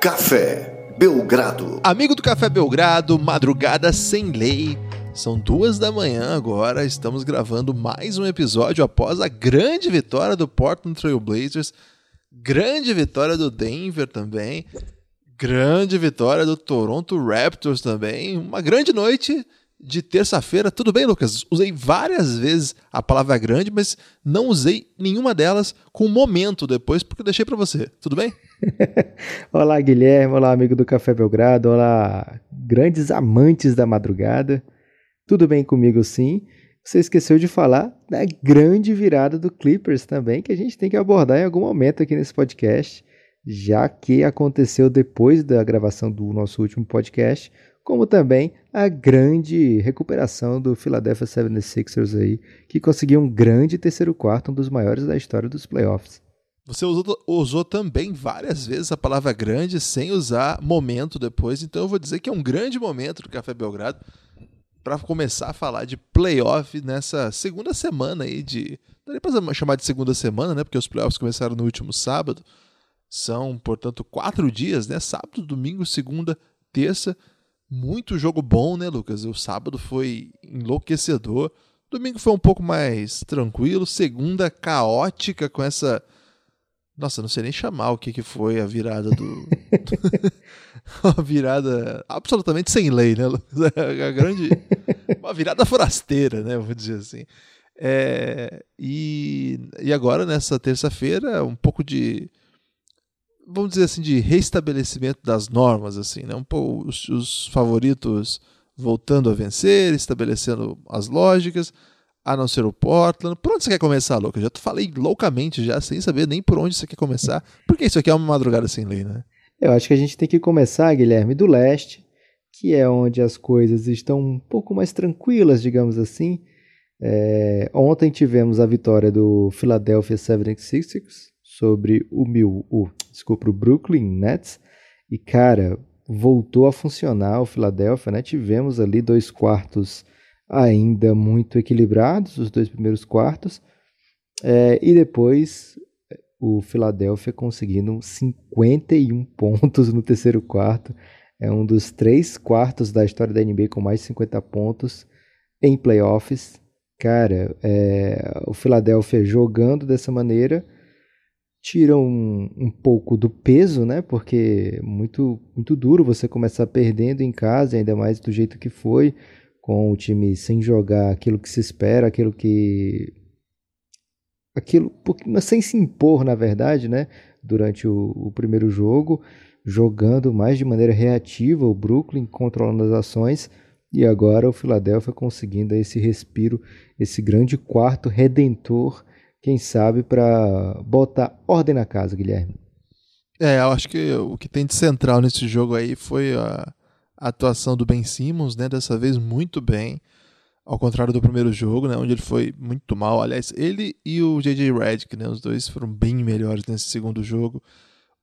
Café Belgrado. Amigo do Café Belgrado, madrugada sem lei. São duas da manhã agora, estamos gravando mais um episódio após a grande vitória do Portland Trail Blazers, grande vitória do Denver também, grande vitória do Toronto Raptors também, uma grande noite de terça-feira. Tudo bem, Lucas? Usei várias vezes a palavra grande, mas não usei nenhuma delas com momento depois, porque deixei para você. Tudo bem? Olá, Guilherme. Olá, amigo do Café Belgrado. Olá, grandes amantes da madrugada. Tudo bem comigo, sim. Você esqueceu de falar da grande virada do Clippers também, que a gente tem que abordar em algum momento aqui nesse podcast, já que aconteceu depois da gravação do nosso último podcast como também a grande recuperação do Philadelphia 76ers aí, que conseguiu um grande terceiro quarto, um dos maiores da história dos playoffs. Você usou, usou, também várias vezes a palavra grande sem usar momento depois, então eu vou dizer que é um grande momento do Café Belgrado para começar a falar de playoff nessa segunda semana aí de. Nem para chamar de segunda semana, né? Porque os playoffs começaram no último sábado. São, portanto, quatro dias, né? Sábado, domingo, segunda, terça. Muito jogo bom, né, Lucas? O sábado foi enlouquecedor. Domingo foi um pouco mais tranquilo. Segunda caótica com essa. Nossa, não sei nem chamar o que, que foi a virada do. uma virada absolutamente sem lei, né? A grande. Uma virada forasteira, né? Vou dizer assim. É... E... e agora, nessa terça-feira, um pouco de vamos dizer assim, de restabelecimento das normas, assim, né? Um pouco os, os favoritos voltando a vencer, estabelecendo as lógicas, a não ser o Portland. Por onde você quer começar, Lucas? Já falei loucamente já, sem saber nem por onde você quer começar, porque isso aqui é uma madrugada sem lei, né? Eu acho que a gente tem que começar, Guilherme, do leste, que é onde as coisas estão um pouco mais tranquilas, digamos assim. É, ontem tivemos a vitória do Philadelphia 76ers sobre o Mil, o, desculpa, o Brooklyn Nets. E cara, voltou a funcionar o Philadelphia, né? Tivemos ali dois quartos ainda muito equilibrados, os dois primeiros quartos. É, e depois o Philadelphia conseguindo 51 pontos no terceiro quarto. É um dos três quartos da história da NBA com mais de 50 pontos em playoffs. Cara, é, o Philadelphia jogando dessa maneira tiram um, um, pouco do peso, né? Porque é muito, muito duro você começar perdendo em casa, ainda mais do jeito que foi, com o time sem jogar aquilo que se espera, aquilo que. aquilo sem se impor, na verdade, né? Durante o, o primeiro jogo, jogando mais de maneira reativa, o Brooklyn controlando as ações. E agora o Philadelphia conseguindo esse respiro, esse grande quarto redentor quem sabe, para botar ordem na casa, Guilherme. É, eu acho que o que tem de central nesse jogo aí foi a, a atuação do Ben Simmons, né? Dessa vez muito bem, ao contrário do primeiro jogo, né? Onde ele foi muito mal. Aliás, ele e o J.J. Redick, né? Os dois foram bem melhores nesse segundo jogo.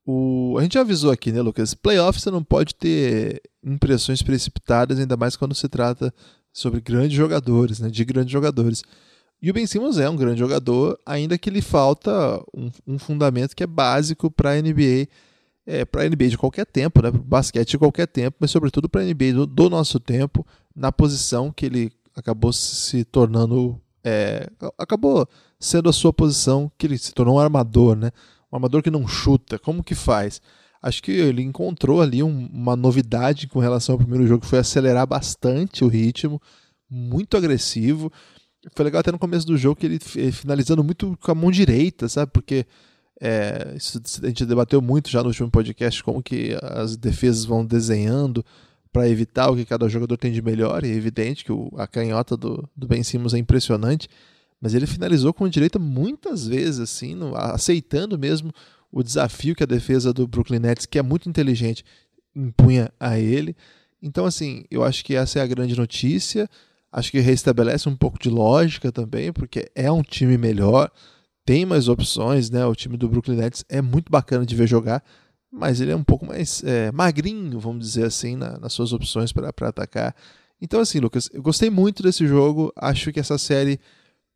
O, a gente já avisou aqui, né, Lucas? Playoff você não pode ter impressões precipitadas, ainda mais quando se trata sobre grandes jogadores, né? De grandes jogadores. E o Ben Simmons é um grande jogador, ainda que lhe falta um, um fundamento que é básico para a NBA, é, para a NBA de qualquer tempo, né? basquete de qualquer tempo, mas sobretudo para a NBA do, do, nosso tempo, na posição que ele acabou se tornando, é, acabou sendo a sua posição, que ele se tornou um armador, né? um armador que não chuta, como que faz? Acho que ele encontrou ali um, uma novidade com relação ao primeiro jogo, que foi acelerar bastante o ritmo, muito agressivo, foi legal até no começo do jogo que ele finalizando muito com a mão direita, sabe? Porque é, isso a gente debateu muito já no último podcast como que as defesas vão desenhando para evitar o que cada jogador tem de melhor. E é evidente que o, a canhota do, do Ben Simmons é impressionante, mas ele finalizou com a direita muitas vezes, assim, no, aceitando mesmo o desafio que a defesa do Brooklyn Nets, que é muito inteligente, impunha a ele. Então, assim, eu acho que essa é a grande notícia. Acho que restabelece um pouco de lógica também, porque é um time melhor, tem mais opções, né? O time do Brooklyn Nets é muito bacana de ver jogar, mas ele é um pouco mais é, magrinho, vamos dizer assim, na, nas suas opções para atacar. Então, assim, Lucas, eu gostei muito desse jogo. Acho que essa série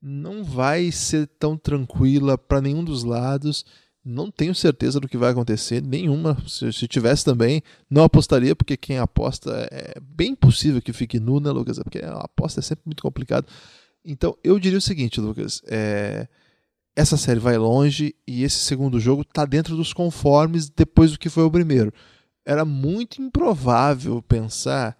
não vai ser tão tranquila para nenhum dos lados. Não tenho certeza do que vai acontecer, nenhuma. Se, se tivesse também, não apostaria, porque quem aposta é bem possível que fique nu, né, Lucas? Porque a aposta é sempre muito complicado. Então, eu diria o seguinte, Lucas. É, essa série vai longe e esse segundo jogo está dentro dos conformes depois do que foi o primeiro. Era muito improvável pensar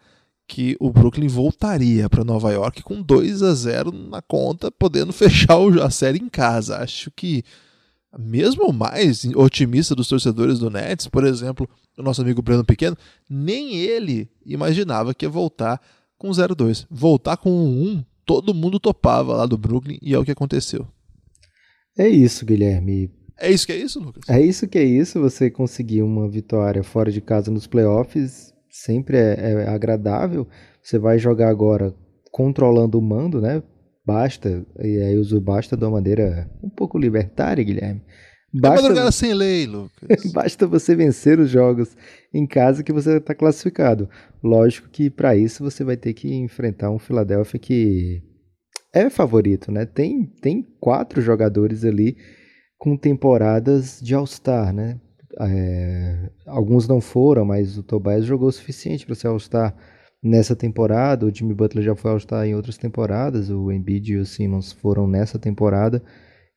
que o Brooklyn voltaria para Nova York com 2 a 0 na conta, podendo fechar a série em casa. Acho que mesmo o mais otimista dos torcedores do Nets, por exemplo, o nosso amigo Breno Pequeno, nem ele imaginava que ia voltar com 0-2. Voltar com 1-1, todo mundo topava lá do Brooklyn e é o que aconteceu. É isso, Guilherme. É isso que é isso, Lucas? É isso que é isso. Você conseguir uma vitória fora de casa nos playoffs sempre é, é agradável. Você vai jogar agora controlando o mando, né? Basta, e aí uso basta de uma maneira um pouco libertária, Guilherme. Basta, é sem lei, Lucas. basta você vencer os jogos em casa que você está classificado. Lógico que para isso você vai ter que enfrentar um Philadelphia que é favorito, né? Tem, tem quatro jogadores ali com temporadas de All-Star, né? É, alguns não foram, mas o Tobias jogou o suficiente para ser All-Star nessa temporada. O Jimmy Butler já foi All-Star em outras temporadas. O Embiid e o Simmons foram nessa temporada.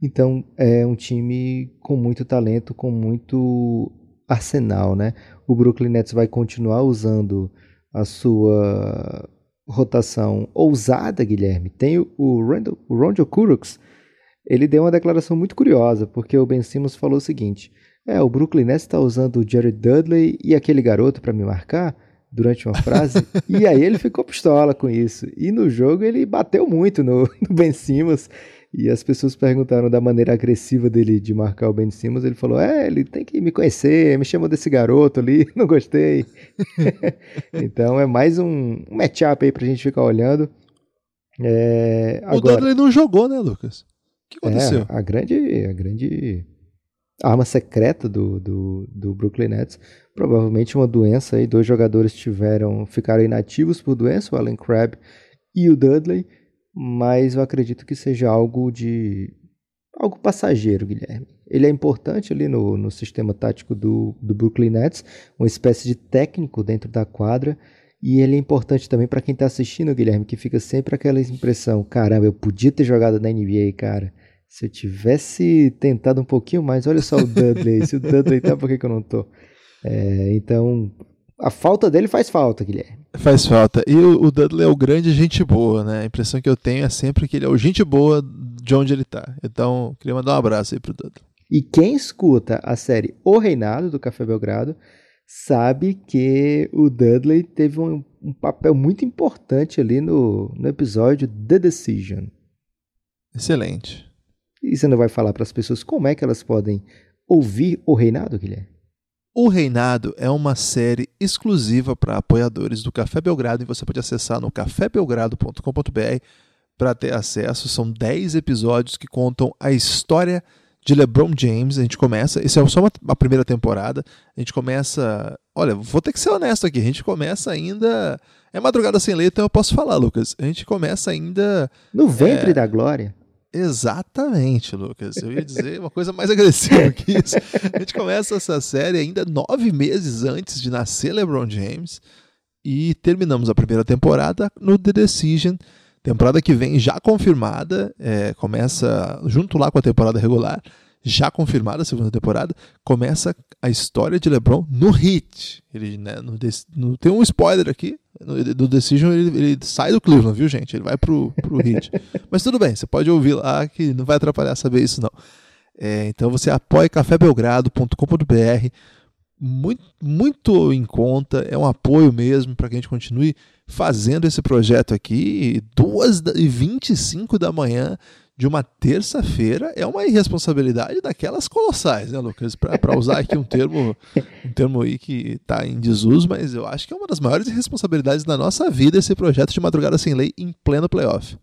Então é um time com muito talento, com muito arsenal, né? O Brooklyn Nets vai continuar usando a sua rotação ousada, Guilherme, tem o, Rondo Kuroks, ele deu uma declaração muito curiosa, porque o Ben Simmons falou o seguinte: é, o Brooklyn Nets está usando o Jared Dudley e aquele garoto para me marcar durante uma frase, e aí ele ficou pistola com isso. E no jogo ele bateu muito no, no Ben Simmons. E as pessoas perguntaram da maneira agressiva dele de marcar o Ben Simmons. Ele falou: É, ele tem que me conhecer, me chamou desse garoto ali, não gostei. então é mais um, um matchup aí pra gente ficar olhando. É, o Dudley não jogou, né, Lucas? O que aconteceu? É, a grande, a grande arma secreta do, do, do Brooklyn Nets. Provavelmente uma doença aí. Dois jogadores tiveram, ficaram inativos por doença, o Allen Crabbe e o Dudley mas eu acredito que seja algo de algo passageiro, Guilherme. Ele é importante ali no, no sistema tático do, do Brooklyn Nets, uma espécie de técnico dentro da quadra, e ele é importante também para quem está assistindo, Guilherme, que fica sempre aquela impressão: caramba, eu podia ter jogado na NBA, cara. Se eu tivesse tentado um pouquinho mais, olha só o Dudley. Se o Dudley tá, por que, que eu não tô? É, então, a falta dele faz falta, Guilherme. Faz falta. E o, Dudley é o grande gente boa, né? A impressão que eu tenho é sempre que ele é o gente boa de onde ele tá. Então, queria mandar um abraço aí pro Dudley. E quem escuta a série O Reinado do Café Belgrado sabe que o Dudley teve um, um papel muito importante ali no, no episódio The Decision. Excelente. E você não vai falar para as pessoas como é que elas podem ouvir O Reinado, Guilherme? O Reinado é uma série exclusiva para apoiadores do Café Belgrado e você pode acessar no cafébelgrado.com.br para ter acesso. São 10 episódios que contam a história de LeBron James. A gente começa, isso é só uma, uma primeira temporada. A gente começa, olha, vou ter que ser honesto aqui, a gente começa ainda é madrugada sem leite, então eu posso falar, Lucas. A gente começa ainda no ventre é, da glória. Exatamente, Lucas. Eu ia dizer uma coisa mais agressiva que isso. A gente começa essa série ainda nove meses antes de nascer LeBron James e terminamos a primeira temporada no The Decision. Temporada que vem já confirmada, é, começa junto lá com a temporada regular, já confirmada a segunda temporada, começa a história de LeBron no Heat. Ele, né, no, no, tem um spoiler aqui, do Decision ele, ele, sai do Cleveland, viu, gente? Ele vai pro, pro Heat. Mas tudo bem, você pode ouvir lá que não vai atrapalhar saber isso, não. É, então você apoia cafébelgrado.com.br muito, muito em conta, é um apoio mesmo para que a gente continue fazendo esse projeto aqui. 2h25 da manhã de uma terça-feira é uma irresponsabilidade daquelas colossais, né, Lucas? Para usar aqui um termo, um termo aí que está em desuso, mas eu acho que é uma das maiores irresponsabilidades da nossa vida esse projeto de Madrugada Sem Lei em pleno playoff.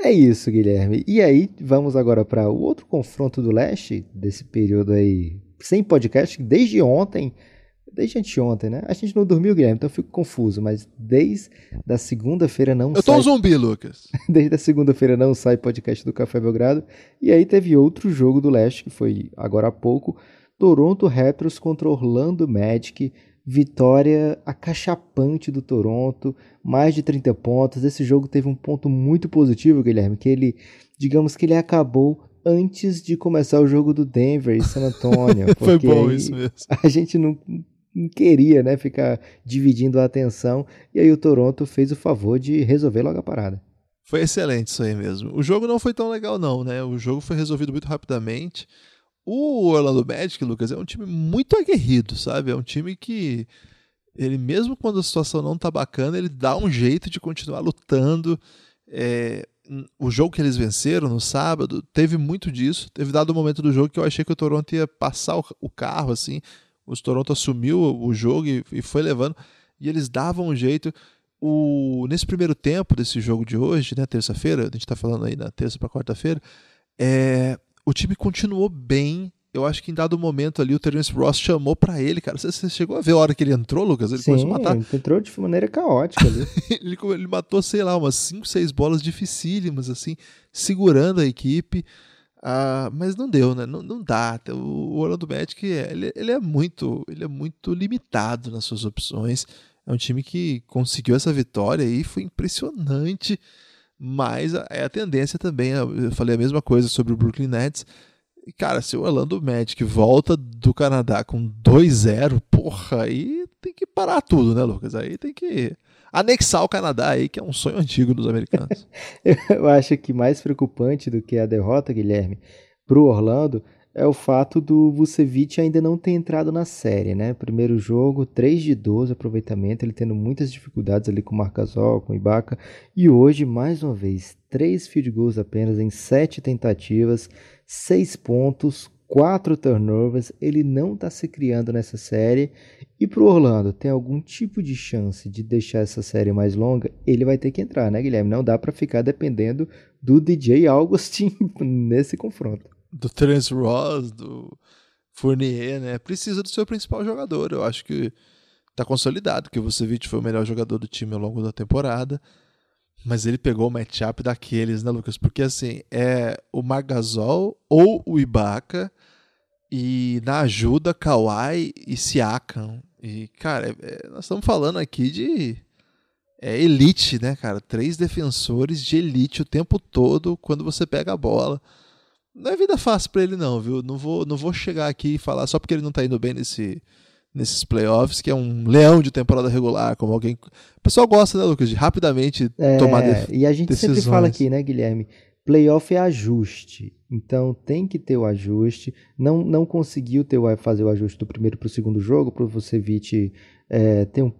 É isso, Guilherme. E aí, vamos agora para o outro confronto do leste, desse período aí sem podcast, desde ontem desde anteontem, né? A gente não dormiu, Guilherme, então eu fico confuso, mas desde da segunda-feira não eu sai... Eu tô um zumbi, Lucas. desde a segunda-feira não sai podcast do Café Belgrado. E aí teve outro jogo do Leste, que foi agora há pouco, Toronto Raptors contra Orlando Magic. Vitória acachapante do Toronto, mais de 30 pontos. Esse jogo teve um ponto muito positivo, Guilherme, que ele, digamos que ele acabou antes de começar o jogo do Denver e San Antonio. Foi bom isso mesmo. A gente não, não queria né, ficar dividindo a atenção, e aí o Toronto fez o favor de resolver logo a parada. Foi excelente isso aí mesmo. O jogo não foi tão legal, não, né? O jogo foi resolvido muito rapidamente. O Orlando Magic, Lucas, é um time muito aguerrido, sabe? É um time que ele mesmo quando a situação não tá bacana, ele dá um jeito de continuar lutando. É, o jogo que eles venceram no sábado teve muito disso. Teve dado um momento do jogo que eu achei que o Toronto ia passar o, o carro, assim. O Toronto assumiu o jogo e, e, foi levando. E eles davam um jeito. O, nesse primeiro tempo desse jogo de hoje, né, terça-feira, a gente está falando aí na terça para quarta-feira, é, o time continuou bem eu acho que em dado momento ali o Terence Ross chamou para ele, cara. Você, você, chegou a ver a hora que ele entrou, Lucas? Ele Sim, começou a matar. Ele entrou de maneira caótica ali. ele, ele matou, sei lá, umas 5, 6 bolas dificílimas, assim, segurando a equipe. Ah, mas não deu, né? Não, não dá. O Orlando Magic, ele, ele, é muito, ele é muito limitado nas suas opções. É um time que conseguiu essa vitória e foi impressionante. Mas é a tendência também. Eu falei a mesma coisa sobre o Brooklyn Nets cara, se o Orlando Magic volta do Canadá com 2-0, porra, aí tem que parar tudo, né, Lucas? Aí tem que anexar o Canadá aí, que é um sonho antigo dos americanos. Eu acho que mais preocupante do que a derrota, Guilherme, pro Orlando é o fato do Vucevic ainda não ter entrado na série, né? Primeiro jogo, 3 de 12 aproveitamento, ele tendo muitas dificuldades ali com o Marcasol, com o Ibaka, e hoje, mais uma vez, 3 field goals apenas em 7 tentativas, 6 pontos, 4 turnovers, ele não está se criando nessa série. E para o Orlando, tem algum tipo de chance de deixar essa série mais longa? Ele vai ter que entrar, né, Guilherme? Não dá para ficar dependendo do DJ Augustin nesse confronto do Terence Ross, do Fournier, né? Precisa do seu principal jogador. Eu acho que tá consolidado que o Vucevic foi o melhor jogador do time ao longo da temporada. Mas ele pegou o matchup daqueles, né, Lucas? Porque assim, é o Margasol ou o Ibaka e na ajuda Kawhi e Siakam. E, cara, é, é, nós estamos falando aqui de é elite, né, cara? Três defensores de elite o tempo todo quando você pega a bola. Não é vida fácil para ele, não, viu? Não vou, não vou chegar aqui e falar só porque ele não tá indo bem nesse, nesses playoffs, que é um leão de temporada regular, como alguém. O pessoal gosta, né, Lucas, de rapidamente é, tomar decisões. E a gente decisões. sempre fala aqui, né, Guilherme? Playoff é ajuste. Então tem que ter o ajuste. Não, não conseguiu ter, fazer o ajuste do primeiro para o segundo jogo, para você evite é, ter um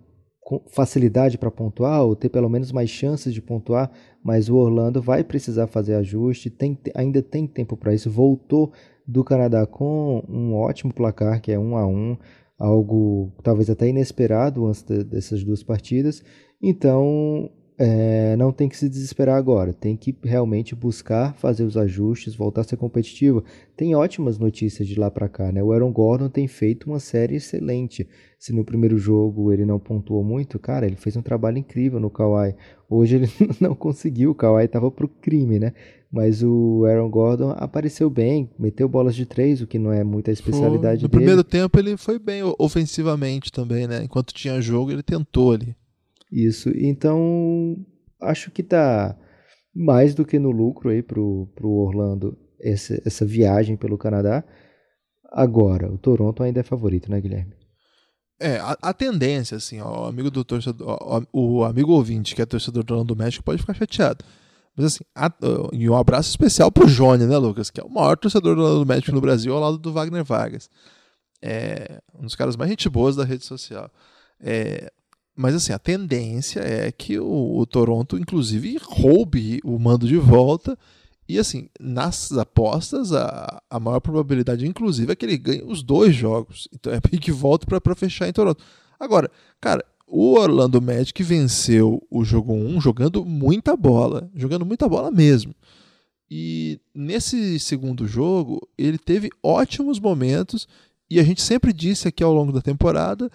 facilidade para pontuar ou ter pelo menos mais chances de pontuar, mas o Orlando vai precisar fazer ajuste, tem, ainda tem tempo para isso. Voltou do Canadá com um ótimo placar, que é 1 a 1 algo talvez até inesperado antes de, dessas duas partidas. Então é, não tem que se desesperar agora, tem que realmente buscar fazer os ajustes, voltar a ser competitivo. Tem ótimas notícias de lá para cá, né? O Aaron Gordon tem feito uma série excelente. Se no primeiro jogo ele não pontuou muito, cara, ele fez um trabalho incrível no Kawhi. Hoje ele não conseguiu, o Kawhi estava pro crime, né? Mas o Aaron Gordon apareceu bem, meteu bolas de três, o que não é muita especialidade no dele. No primeiro tempo ele foi bem ofensivamente também, né? Enquanto tinha jogo, ele tentou ali. Isso. Então, acho que tá mais do que no lucro aí pro, pro Orlando essa, essa viagem pelo Canadá. Agora, o Toronto ainda é favorito, né, Guilherme? É, a, a tendência, assim, ó, o amigo do torcedor, ó, o amigo ouvinte que é torcedor do Orlando do México pode ficar chateado. Mas assim, a, e um abraço especial pro Johnny, né, Lucas? Que é o maior torcedor do Orlando do México no Brasil ao lado do Wagner Vargas. É um dos caras mais gente boas da rede social. É, mas assim, a tendência é que o, o, Toronto, inclusive, roube o mando de volta. E assim, nas apostas, a, a maior probabilidade, inclusive, é que ele ganhe os dois jogos. Então é que volta para fechar em Toronto. Agora, cara, o Orlando Magic venceu o jogo 1 jogando muita bola. Jogando muita bola mesmo. E nesse segundo jogo, ele teve ótimos momentos. E a gente sempre disse aqui ao longo da temporada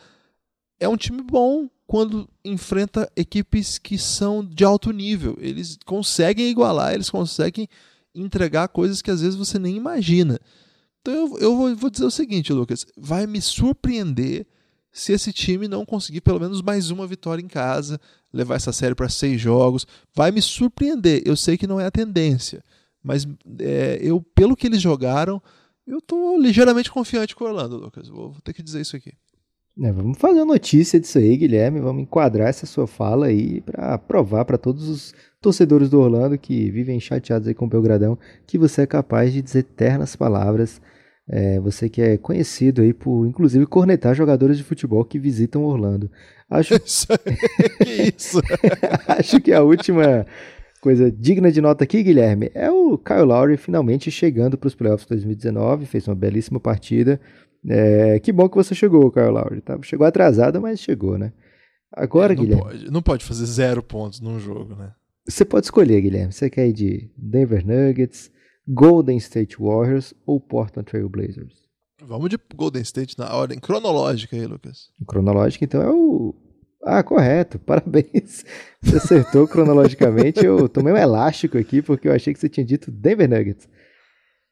é um time bom quando enfrenta equipes que são de alto nível. Eles conseguem igualar, eles conseguem entregar coisas que às vezes você nem imagina. Então eu, eu vou, vou dizer o seguinte, Lucas: vai me surpreender se esse time não conseguir pelo menos mais uma vitória em casa, levar essa série para seis jogos. Vai me surpreender. Eu sei que não é a tendência, mas é, eu, pelo que eles jogaram, eu estou ligeiramente confiante com o Orlando, Lucas. Vou, vou ter que dizer isso aqui. É, vamos fazer notícia disso aí, Guilherme. Vamos enquadrar essa sua fala aí para provar para todos os torcedores do Orlando que vivem chateados aí com o Belgradão que você é capaz de dizer ternas palavras é, você que é conhecido aí por, inclusive, cornetar jogadores de futebol que visitam Orlando. Acho que isso? Acho que a última coisa digna de nota aqui, Guilherme, é o Kyle Lowry finalmente chegando para os playoffs 2019, fez uma belíssima partida. É, que bom que você chegou, Kyle Lowry. Tá? Chegou atrasado, mas chegou, né? Agora, é, não Guilherme. Pode, não pode fazer zero pontos num jogo, né? Você pode escolher, Guilherme. Você quer ir de Denver Nuggets, Golden State Warriors ou Portland Trail Blazers? Vamos de Golden State na ordem cronológica aí, Lucas. Cronológica, então, é o. Ah, correto, parabéns. Você acertou cronologicamente. Eu tomei um elástico aqui porque eu achei que você tinha dito Denver Nuggets.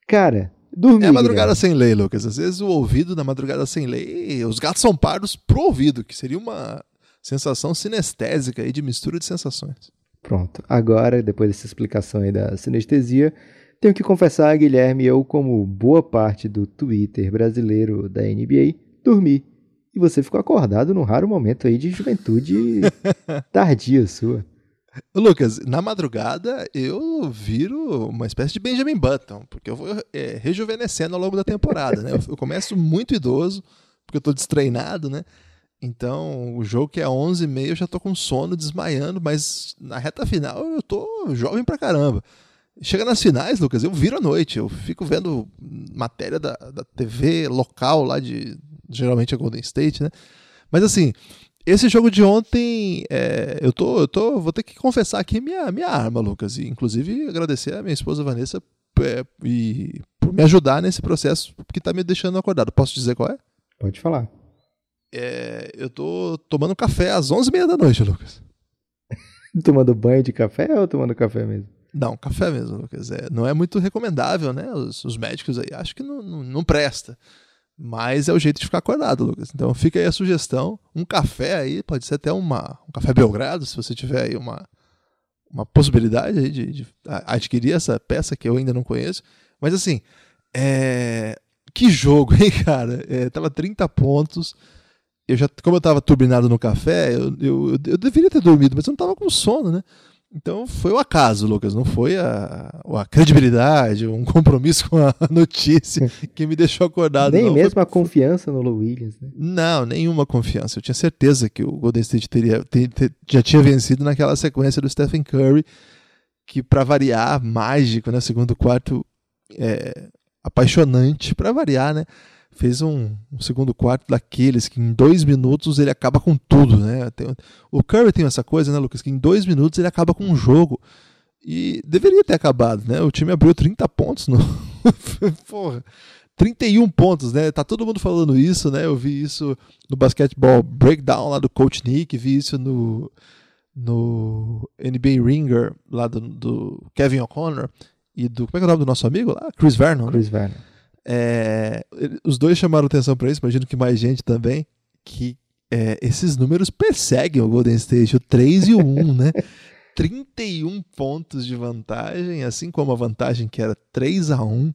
Cara, dormir. É madrugada sem lei, Lucas. Às vezes o ouvido na madrugada sem lei, os gatos são pardos pro ouvido, que seria uma sensação sinestésica aí de mistura de sensações. Pronto. Agora, depois dessa explicação aí da sinestesia, tenho que confessar, Guilherme, eu, como boa parte do Twitter brasileiro da NBA, dormi. E você ficou acordado num raro momento aí de juventude tardia sua. Lucas, na madrugada eu viro uma espécie de Benjamin Button, porque eu vou é, rejuvenescendo ao longo da temporada, né? Eu, começo muito idoso, porque eu tô destreinado, né? Então, o jogo que é 11h30 eu já tô com sono, desmaiando, mas na reta final eu tô jovem pra caramba. Chega nas finais, Lucas, eu viro à noite, eu fico vendo matéria da, da TV local lá de. Geralmente é Golden State, né? Mas assim, esse jogo de ontem, é, eu, tô, eu tô. Vou ter que confessar aqui minha, minha arma, Lucas. E inclusive agradecer a minha esposa Vanessa é, e, por me ajudar nesse processo que tá me deixando acordado. Posso dizer qual é? Pode falar. É, eu tô tomando café às 11h30 da noite, Lucas. tomando banho de café ou tomando café mesmo? Não, café mesmo, Lucas. É, não é muito recomendável, né? Os, os médicos aí acham que não, não, não, presta. Mas é o jeito de ficar acordado, Lucas. Então fica aí a sugestão. Um café aí, pode ser até uma, um café Belgrado, se você tiver aí uma, uma possibilidade de, de adquirir essa peça que eu ainda não conheço. Mas assim, é... que jogo, hein, cara? É, tava 30 pontos. Eu já, como eu tava turbinado no café, eu, eu, eu deveria ter dormido, mas eu não tava com sono, né? Então foi o acaso, Lucas, não foi a, a credibilidade, um compromisso com a notícia que me deixou acordado. Nem não. mesmo foi... a confiança no Lou Williams, né? Não, nenhuma confiança. Eu tinha certeza que o Golden State teria, ter, ter, já tinha vencido naquela sequência do Stephen Curry, que para variar, mágico, né? Segundo quarto, é, apaixonante, para variar, né? Fez um, um, segundo quarto daqueles que em dois minutos ele acaba com tudo, né? Tem, o Curry tem essa coisa, né, Lucas, que em dois minutos ele acaba com um jogo. E deveria ter acabado, né? O time abriu 30 pontos no. Porra. 31 pontos, né? Tá todo mundo falando isso, né? Eu vi isso no basquetebol breakdown lá do Coach Nick, vi isso no, no NBA Ringer lá do, do Kevin O'Connor e do. Como é que é o nome do nosso amigo lá? Chris Vernon. Né? Chris? Vernon. É, os dois chamaram atenção para isso, imagino que mais gente também, que é, esses números perseguem o Golden State, o 3 e o 1, né? 31 pontos de vantagem, assim como a vantagem que era 3 a 1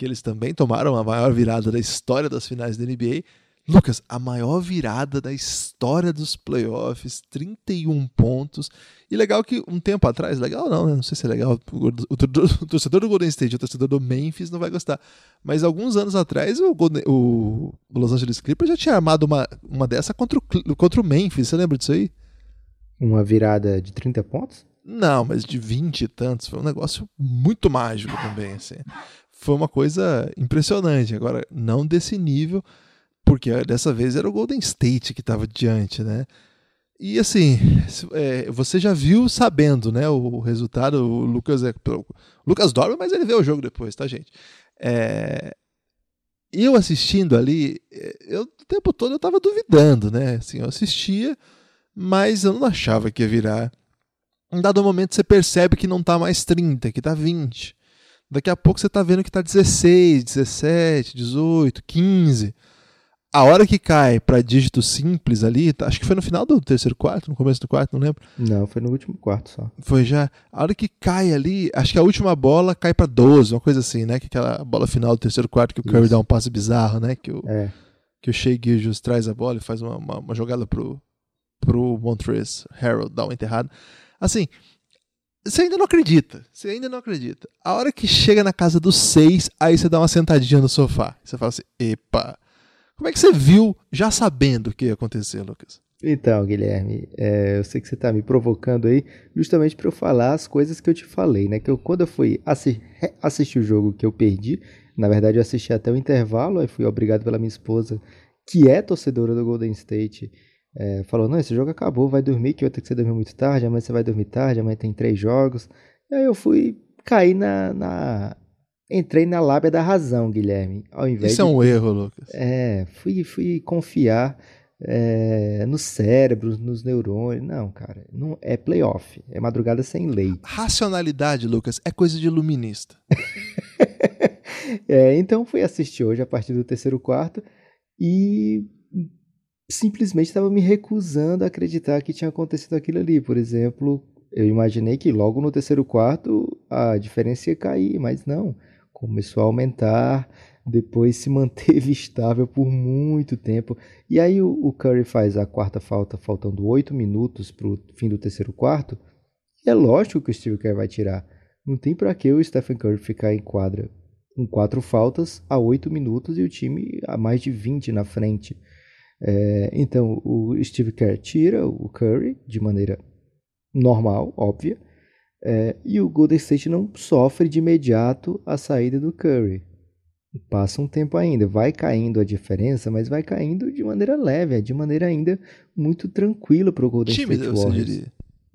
que eles também tomaram a maior virada da história das finais da NBA. Lucas, a maior virada da história dos playoffs, 31 pontos. E legal que um tempo atrás, legal não, né? Não sei se é legal, o, torcedor do Golden State, o torcedor do Memphis não vai gostar. Mas alguns anos atrás, o, Golden, o Los Angeles Clippers já tinha armado uma, uma dessa contra o, contra o Memphis. Você lembra disso aí? Uma virada de 30 pontos? Não, mas de 20 e tantos. Foi um negócio muito mágico também, assim. Foi uma coisa impressionante. Agora, não desse nível porque dessa vez era o Golden State que estava diante, né? E assim, é, você já viu sabendo, né? O resultado, o Lucas é. O Lucas dorme, mas ele vê o jogo depois, tá, gente? É, eu assistindo ali, eu, o tempo todo eu tava duvidando, né? Assim, eu assistia, mas eu não achava que ia virar. Em dado momento você percebe que não tá mais 30, que tá 20. Daqui a pouco você tá vendo que tá 16, 17, 18, 15. A hora que cai para dígito simples ali, tá, acho que foi no final do terceiro quarto, no começo do quarto, não lembro. Não, foi no último quarto só. Foi já. A hora que cai ali, acho que a última bola cai para 12, uma coisa assim, né? Que aquela bola final do terceiro quarto que o Curry Isso. dá um passe bizarro, né? Que o, é. que o Shea Gilgis traz a bola e faz uma, uma, uma jogada pro, pro Montrezl Harold dar uma enterrada. Assim, você ainda não acredita. Você ainda não acredita. A hora que chega na casa dos seis, aí você dá uma sentadinha no sofá. Você fala assim, epa como é que você viu já sabendo o que ia acontecer, Lucas? Então, Guilherme, é, eu sei que você está me provocando aí justamente para eu falar as coisas que eu te falei, né? Que eu, quando eu fui assi assistir o jogo que eu perdi, na verdade eu assisti até o intervalo, aí fui obrigado pela minha esposa, que é torcedora do Golden State, é, falou, não, esse jogo acabou, vai dormir, que vai que você dormir muito tarde, amanhã você vai dormir tarde, amanhã tem três jogos. E aí eu fui cair na, na entrei na lábia da razão, Guilherme. Ao invés Isso de, é um erro, Lucas. É, fui, fui confiar é, no cérebro, nos neurônios. Não, cara, não é playoff, é madrugada sem lei. Racionalidade, Lucas, é coisa de iluminista. é, então fui assistir hoje a partir do terceiro quarto e simplesmente estava me recusando a acreditar que tinha acontecido aquilo ali. Por exemplo, eu imaginei que logo no terceiro quarto a diferença ia cair, mas não começou a aumentar, depois se manteve estável por muito tempo. E aí o, o Curry faz a quarta falta, faltando oito minutos para o fim do terceiro quarto. E é lógico que o Steve Kerr vai tirar. Não tem para que o Stephen Curry ficar em quadra com quatro faltas a oito minutos e o time a mais de 20 na frente. É, então o Steve Kerr tira o Curry de maneira normal, óbvia, é, e o Golden State não sofre de imediato a saída do Curry. Passa um tempo ainda, vai caindo a diferença, mas vai caindo de maneira leve, de maneira ainda muito tranquila para o Golden Tímida, State Warriors.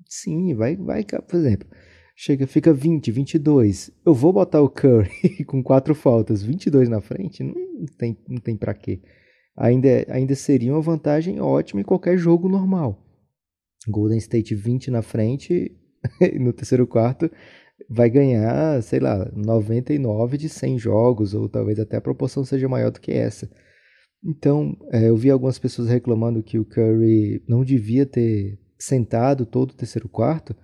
Sim, vai, vai, por exemplo, chega, fica 20, 22. Eu vou botar o Curry com quatro faltas, 22 na frente, não tem, não tem para quê. Ainda, ainda seria uma vantagem ótima em qualquer jogo normal. Golden State 20 na frente, no terceiro quarto vai ganhar, sei lá, 99 de 100 jogos, ou talvez até a proporção seja maior do que essa. Então, é, eu vi algumas pessoas reclamando que o Curry não devia ter sentado todo o terceiro quarto,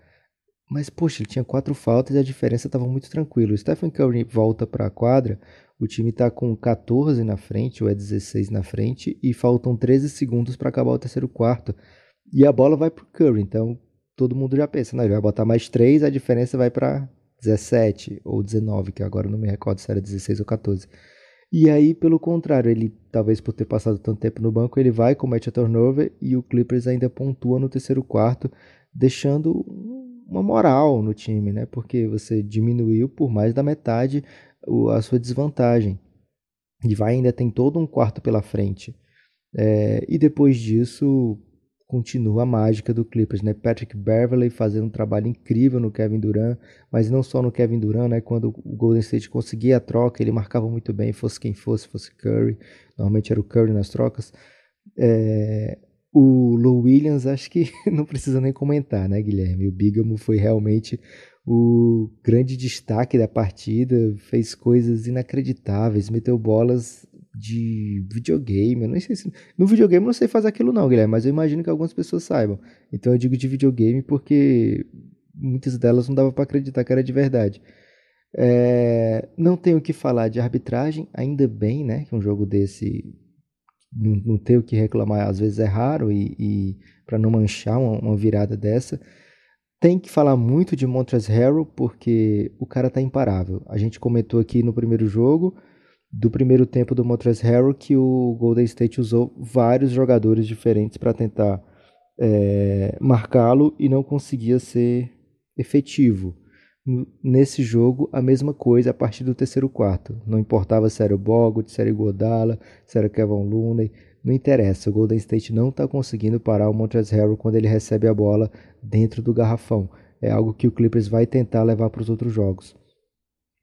mas, poxa, ele tinha quatro faltas e a diferença estava muito tranquila. O Stephen Curry volta para a quadra, o time está com 14 na frente, ou é 16 na frente, e faltam 13 segundos para acabar o terceiro quarto. E a bola vai para o Curry, então todo mundo já pensa, né? Ele vai botar mais 3, a diferença vai para 17 ou 19, que agora não me recordo se era 16 ou 14. E aí, pelo contrário, ele, talvez por ter passado tanto tempo no banco, ele vai, comete a turnover e o Clippers ainda pontua no terceiro quarto, deixando uma moral no time, né? Porque você diminuiu por mais da metade a sua desvantagem. E vai ainda tem todo um quarto pela frente. É, e depois disso, continua a mágica do Clippers, né? Patrick Beverley fazendo um trabalho incrível no Kevin Durant, mas não só no Kevin Durant, né? Quando o Golden State conseguia a troca, ele marcava muito bem, fosse quem fosse, fosse Curry, normalmente era o Curry nas trocas. É... O Lou Williams, acho que não precisa nem comentar, né, Guilherme? O Bigamo foi realmente o grande destaque da partida, fez coisas inacreditáveis, meteu bolas de videogame. Eu não sei se. No videogame eu não sei fazer aquilo, não, Guilherme, mas eu imagino que algumas pessoas saibam. Então eu digo de videogame porque muitas delas não dava para acreditar que era de verdade. É, não tenho o que falar de arbitragem, ainda bem, né? Que um jogo desse não, não tem o que reclamar, às vezes é raro e, e para não manchar uma, uma, virada dessa. Tem que falar muito de Montrezl Harrell porque o cara tá imparável. A gente comentou aqui no primeiro jogo do primeiro tempo do Montrezl Harrell que o Golden State usou vários jogadores diferentes para tentar é, marcá-lo e não conseguia ser efetivo. Nesse jogo, a mesma coisa a partir do terceiro quarto. Não importava se era o Bogut, se era o Godala, se era Kevin Looney, não interessa. O Golden State não está conseguindo parar o Montrezl Harrell quando ele recebe a bola dentro do garrafão. É algo que o Clippers vai tentar levar para os outros jogos.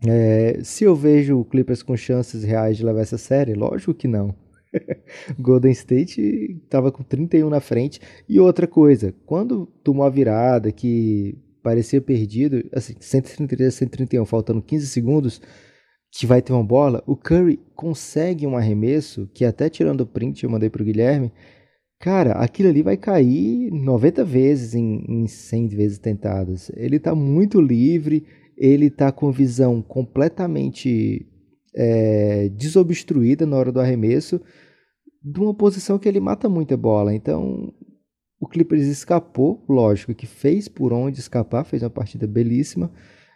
É, se eu vejo o Clippers com chances reais de levar essa série, lógico que não. Golden State estava com 31 na frente. E outra coisa, quando tomou a virada que parecia perdido, assim, 133 131, faltando 15 segundos, que vai ter uma bola, o Curry consegue um arremesso que até tirando o print eu mandei pro Guilherme, cara, aquilo ali vai cair 90 vezes em, em 100 vezes tentadas. Ele tá muito livre, ele tá com visão completamente é, desobstruída na hora do arremesso, de uma posição que ele mata muita bola. Então, o Clippers escapou, lógico que fez por onde escapar, fez uma partida belíssima.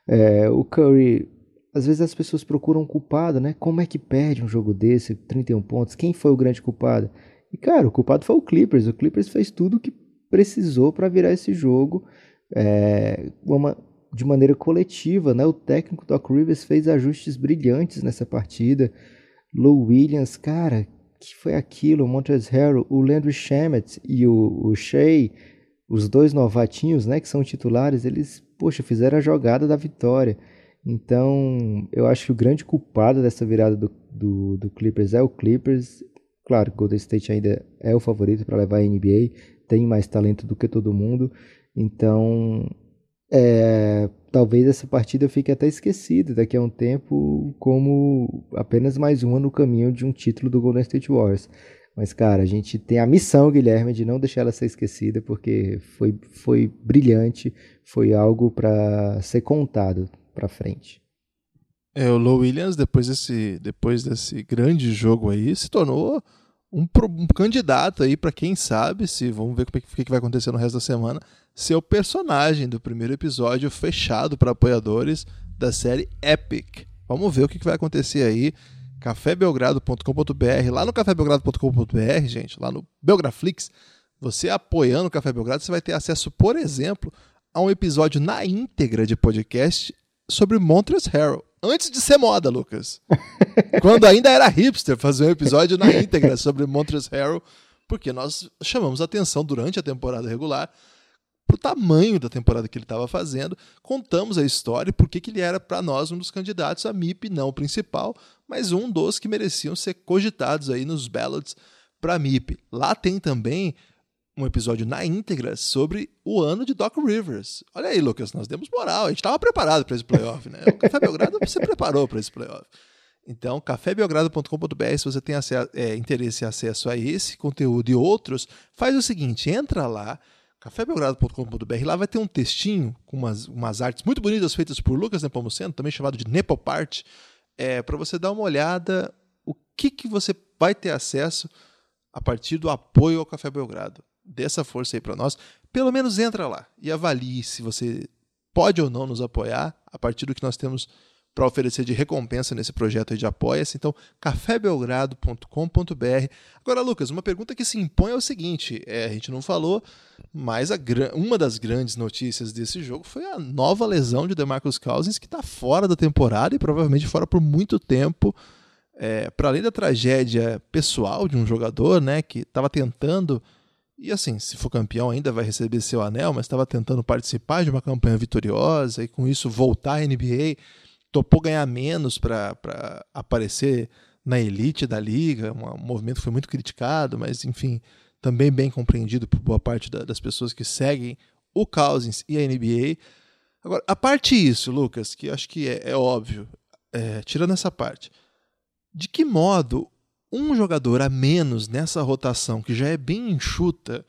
É, o Curry, às vezes as pessoas procuram um culpado, né? Como é que perde um jogo desse, 31 pontos? Quem foi o grande culpado? E cara, o culpado foi o Clippers. O Clippers fez tudo o que precisou para virar esse jogo é, uma, de maneira coletiva, né? O técnico Doc Rivers fez ajustes brilhantes nessa partida. Lou Williams, cara, que foi aquilo? O Montrezl Harrell, o Landry Shamet e o, o Shea, os dois novatinhos, né, que são titulares, eles, poxa, fizeram a jogada da vitória. Então, eu acho que o grande culpado dessa virada do, do, do Clippers é o Clippers. Claro, Golden State ainda é o favorito para levar a NBA, tem mais talento do que todo mundo. Então, é, talvez essa partida fique até esquecida daqui a um tempo como apenas mais uma no caminho de um título do Golden State Warriors. Mas, cara, a gente tem a missão, Guilherme, de não deixar ela ser esquecida, porque foi, foi brilhante, foi algo para ser contado para frente. É, o Low Williams, depois desse, depois desse grande jogo aí, se tornou um, um candidato aí para quem sabe, se vamos ver o que, que vai acontecer no resto da semana, ser o personagem do primeiro episódio fechado para apoiadores da série Epic. Vamos ver o que, vai acontecer aí. cafébelgrado.com.br, lá no cafébelgrado.com.br, gente, lá no Belgraflix, você apoiando o Café Belgrado, você vai ter acesso, por exemplo, a um episódio na íntegra de podcast sobre Montrezl Harrell antes de ser moda, Lucas. Quando ainda era hipster fazer um episódio na íntegra sobre Montrezl Harrell, porque nós chamamos atenção durante a temporada regular o tamanho da temporada que ele estava fazendo, contamos a história e por que ele era para nós um dos candidatos a MIP, não o principal, mas um dos que mereciam ser cogitados aí nos ballots para MIP. Lá tem também um episódio na íntegra sobre o ano de Doc Rivers. Olha aí, Lucas, nós demos moral, a gente estava preparado para esse playoff, né? O Café Belgrado se preparou para esse playoff. Então, cafébelgrado.com.br, se você tem é, interesse e acesso a esse conteúdo e outros, faz o seguinte, entra lá, cafébelgrado.com.br, lá vai ter um textinho com umas, umas artes muito bonitas feitas por Lucas Nepomuceno, também chamado de Nepopart, é, para você dar uma olhada o que, que você vai ter acesso a partir do apoio ao Café Belgrado. Dê essa força aí para nós. Pelo menos entra lá e avalie se você pode ou não nos apoiar a partir do que nós temos para oferecer de recompensa nesse projeto de apoia-se. Então, cafébelgrado.com.br. Agora, Lucas, uma pergunta que se impõe é o seguinte: é, a gente não falou, mas uma das grandes notícias desse jogo foi a nova lesão de DeMarcus Cousins, que está fora da temporada e provavelmente fora por muito tempo. É, para além da tragédia pessoal de um jogador, né, que estava tentando e assim, se for campeão, ainda vai receber seu anel, mas estava tentando participar de uma campanha vitoriosa e com isso voltar à NBA, topou ganhar menos para aparecer na elite da liga. Um, movimento que foi muito criticado, mas enfim, também bem compreendido por boa parte da, das pessoas que seguem o Cousins e a NBA. Agora, a parte isso, Lucas, que acho que é, é óbvio, é, tirando essa parte, de que modo um jogador a menos nessa rotação, que já é bem enxuta,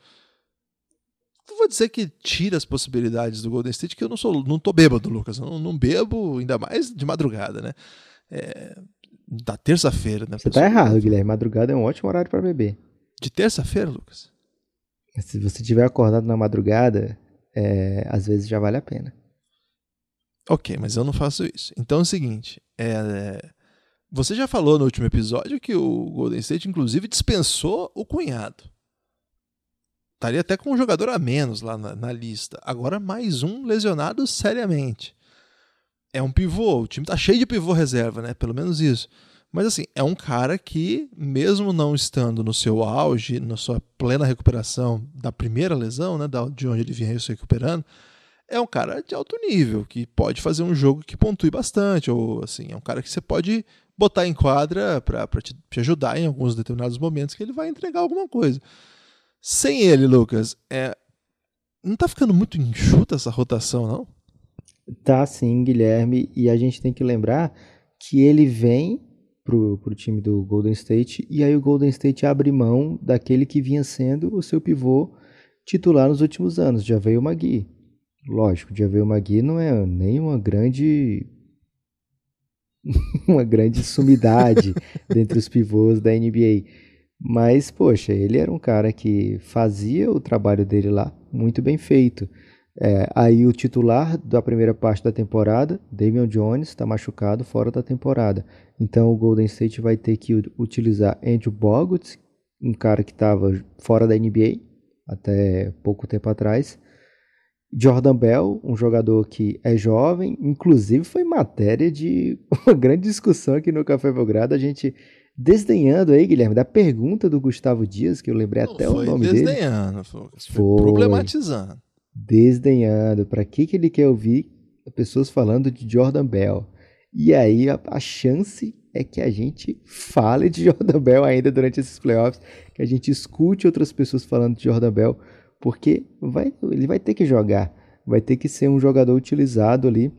vou dizer que tira as possibilidades do Golden State, que eu não sou, não tô bêbado, Lucas. Eu não, não bebo, ainda mais de madrugada, né? É, da terça-feira, né? Você tá errado, Guilherme. Madrugada é um ótimo horário para beber. De terça-feira, Lucas? Se você tiver acordado na madrugada, é, às vezes já vale a pena. Ok, mas eu não faço isso. Então é o seguinte: é, você já falou no último episódio que o Golden State, inclusive, dispensou o cunhado. Estaria até com um jogador a menos lá na, na lista. Agora mais um lesionado seriamente. É um pivô, o time tá cheio de pivô reserva, né? Pelo menos isso. Mas assim, é um cara que, mesmo não estando no seu auge, na sua plena recuperação da primeira lesão, né? De onde ele vinha se recuperando, é um cara de alto nível, que pode fazer um jogo que pontue bastante, ou assim, é um cara que você pode botar em quadra para te, te, ajudar em alguns determinados momentos que ele vai entregar alguma coisa. Sem ele, Lucas, é, não tá ficando muito enxuta essa rotação, não? Tá sim, Guilherme, e a gente tem que lembrar que ele vem pro, pro time do Golden State e aí o Golden State abre mão daquele que vinha sendo o seu pivô titular nos últimos anos, já veio o Magui. Lógico, já veio o Magui não é nem uma grande uma grande sumidade dentre os pivôs da NBA. Mas, poxa, ele era um cara que fazia o trabalho dele lá muito bem feito. É, aí o titular da primeira parte da temporada, Damian Jones, está machucado fora da temporada. Então o Golden State vai ter que utilizar Andrew Bogut, um cara que estava fora da NBA até pouco tempo atrás. Jordan Bell, um jogador que é jovem, inclusive foi matéria de uma grande discussão aqui no Café Belgrado, a gente desdenhando aí, Guilherme, da pergunta do Gustavo Dias, que eu lembrei Não até o nome desdenhando, dele. Desdenhando, foi, foi problematizando. Desdenhando. Para que, que ele quer ouvir pessoas falando de Jordan Bell? E aí a, a, chance é que a gente fale de Jordan Bell ainda durante esses playoffs, que a gente escute outras pessoas falando de Jordan Bell, porque vai, ele vai ter que jogar, vai ter que ser um jogador utilizado ali.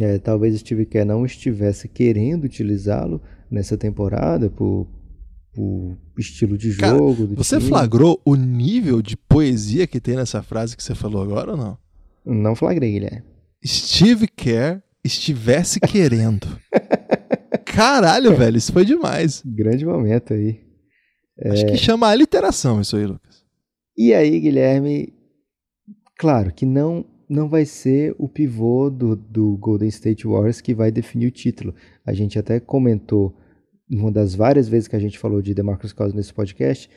É, talvez Steve Kerr não estivesse querendo utilizá-lo nessa temporada por, por estilo de jogo. Cara, você time. flagrou o nível de poesia que tem nessa frase que você falou agora ou não? Não flagrei, Guilherme. Steve Kerr estivesse querendo. Caralho, velho, isso foi demais. Grande momento aí. Acho é... que chama a literação isso aí, Lucas. E aí, Guilherme, claro que não não vai ser o pivô do, do Golden State Warriors que vai definir o título. A gente até comentou uma das várias vezes que a gente falou de DeMarcus Cousins nesse podcast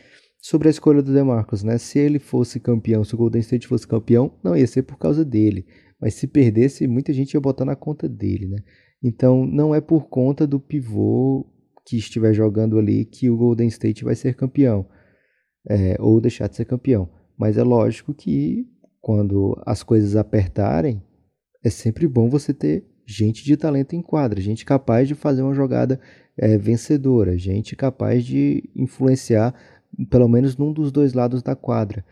sobre a escolha do DeMarcus, né? Se ele fosse campeão, se o Golden State fosse campeão, não ia ser por causa dele, mas se perdesse, muita gente ia botar na conta dele, né? Então, não é por conta do pivô que estiver jogando ali que o Golden State vai ser campeão, é, ou deixar de ser campeão. Mas é lógico que quando as coisas apertarem, é sempre bom você ter gente de talento em quadra, gente capaz de fazer uma jogada é, vencedora, gente capaz de influenciar pelo menos num dos dois lados da quadra.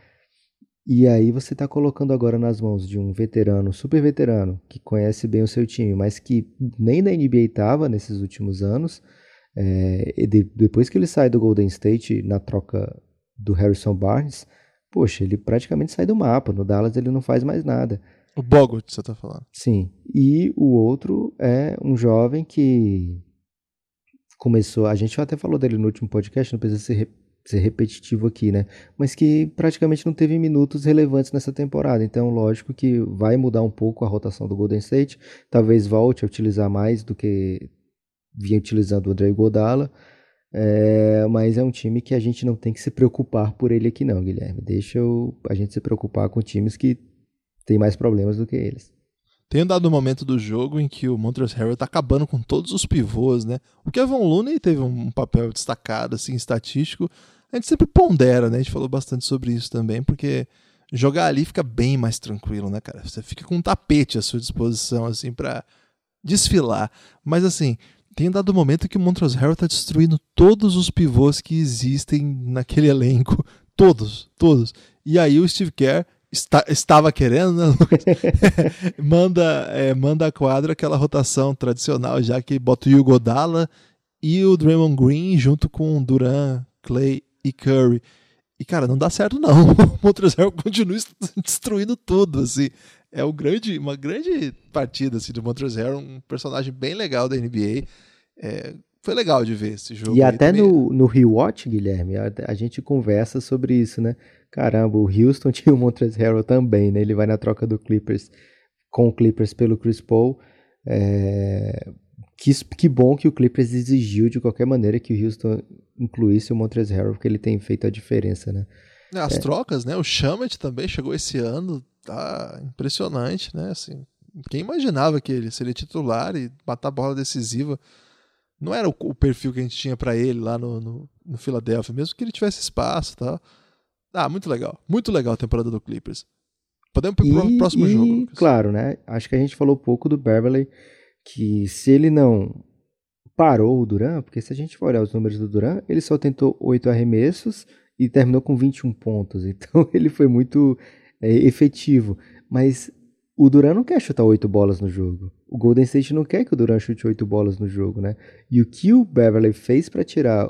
E aí você está colocando agora nas mãos de um veterano, super veterano, que conhece bem o seu time, mas que nem na NBA estava nesses últimos anos. É, de, depois que ele sai do Golden State na troca do Harrison Barnes, poxa, ele praticamente sai do mapa. No Dallas ele não faz mais nada. O Bogut, você está falando. Sim. E o outro é um jovem que começou. A gente até falou dele no último podcast, não precisa ser, ser repetitivo aqui, né? Mas que praticamente não teve minutos relevantes nessa temporada. Então, lógico que vai mudar um pouco a rotação do Golden State. Talvez volte a utilizar mais do que vinha utilizando o André Godala. É, mas é um time que a gente não tem que se preocupar por ele aqui não, Guilherme. Deixa eu, a gente se preocupar com times que têm mais problemas do que eles. Tem dado um momento do jogo em que o Montrezl Harrell tá acabando com todos os pivôs, né? O Kevin Looney teve um papel destacado, assim, estatístico. A gente sempre pondera, né? A gente falou bastante sobre isso também, porque jogar ali fica bem mais tranquilo, né, cara? Você fica com um tapete à sua disposição, assim, para desfilar. Mas, assim, tem dado momento que o Montrezl Harrell está destruindo todos os pivôs que existem naquele elenco. Todos, todos. E aí o Steve Kerr está, estava querendo, né, manda, é, manda a quadra aquela rotação tradicional, já que bota o Hugo Dalla e o Draymond Green junto com Duran, Clay e Curry. E, cara, não dá certo não. O Montrezl continua destruindo tudo, assim é o grande, uma grande partida assim, do Montrezl um personagem bem legal da NBA. É, foi legal de ver esse jogo. E até também. no, no Rewatch, Guilherme, a, a, gente conversa sobre isso, né? Caramba, o Houston tinha o Montrezl Harrell também, né? Ele vai na troca do Clippers com o Clippers pelo Chris Paul. É, que, que bom que o Clippers exigiu de qualquer maneira que o Houston incluísse o Montrezl Harrell, porque ele tem feito a diferença, né? As é. trocas, né? O Shamet também chegou esse ano, tá impressionante, né? Assim, quem imaginava que ele seria titular e matar a bola decisiva? Não era o, o perfil que a gente tinha para ele lá no, no, no Philadelphia, mesmo que ele tivesse espaço, tá? Ah, muito legal, muito legal a temporada do Clippers. Podemos ir para o próximo e, jogo. Lucas. Claro, né? Acho que a gente falou pouco do Beverly, que se ele não parou o Duran, porque se a gente for olhar os números do Duran, ele só tentou oito arremessos e terminou com 21 pontos. Então ele foi muito é, efetivo. Mas o Duran não quer chutar oito bolas no jogo. O Golden State não quer que o Duran chute oito bolas no jogo, né? E o que o Beverly fez para tirar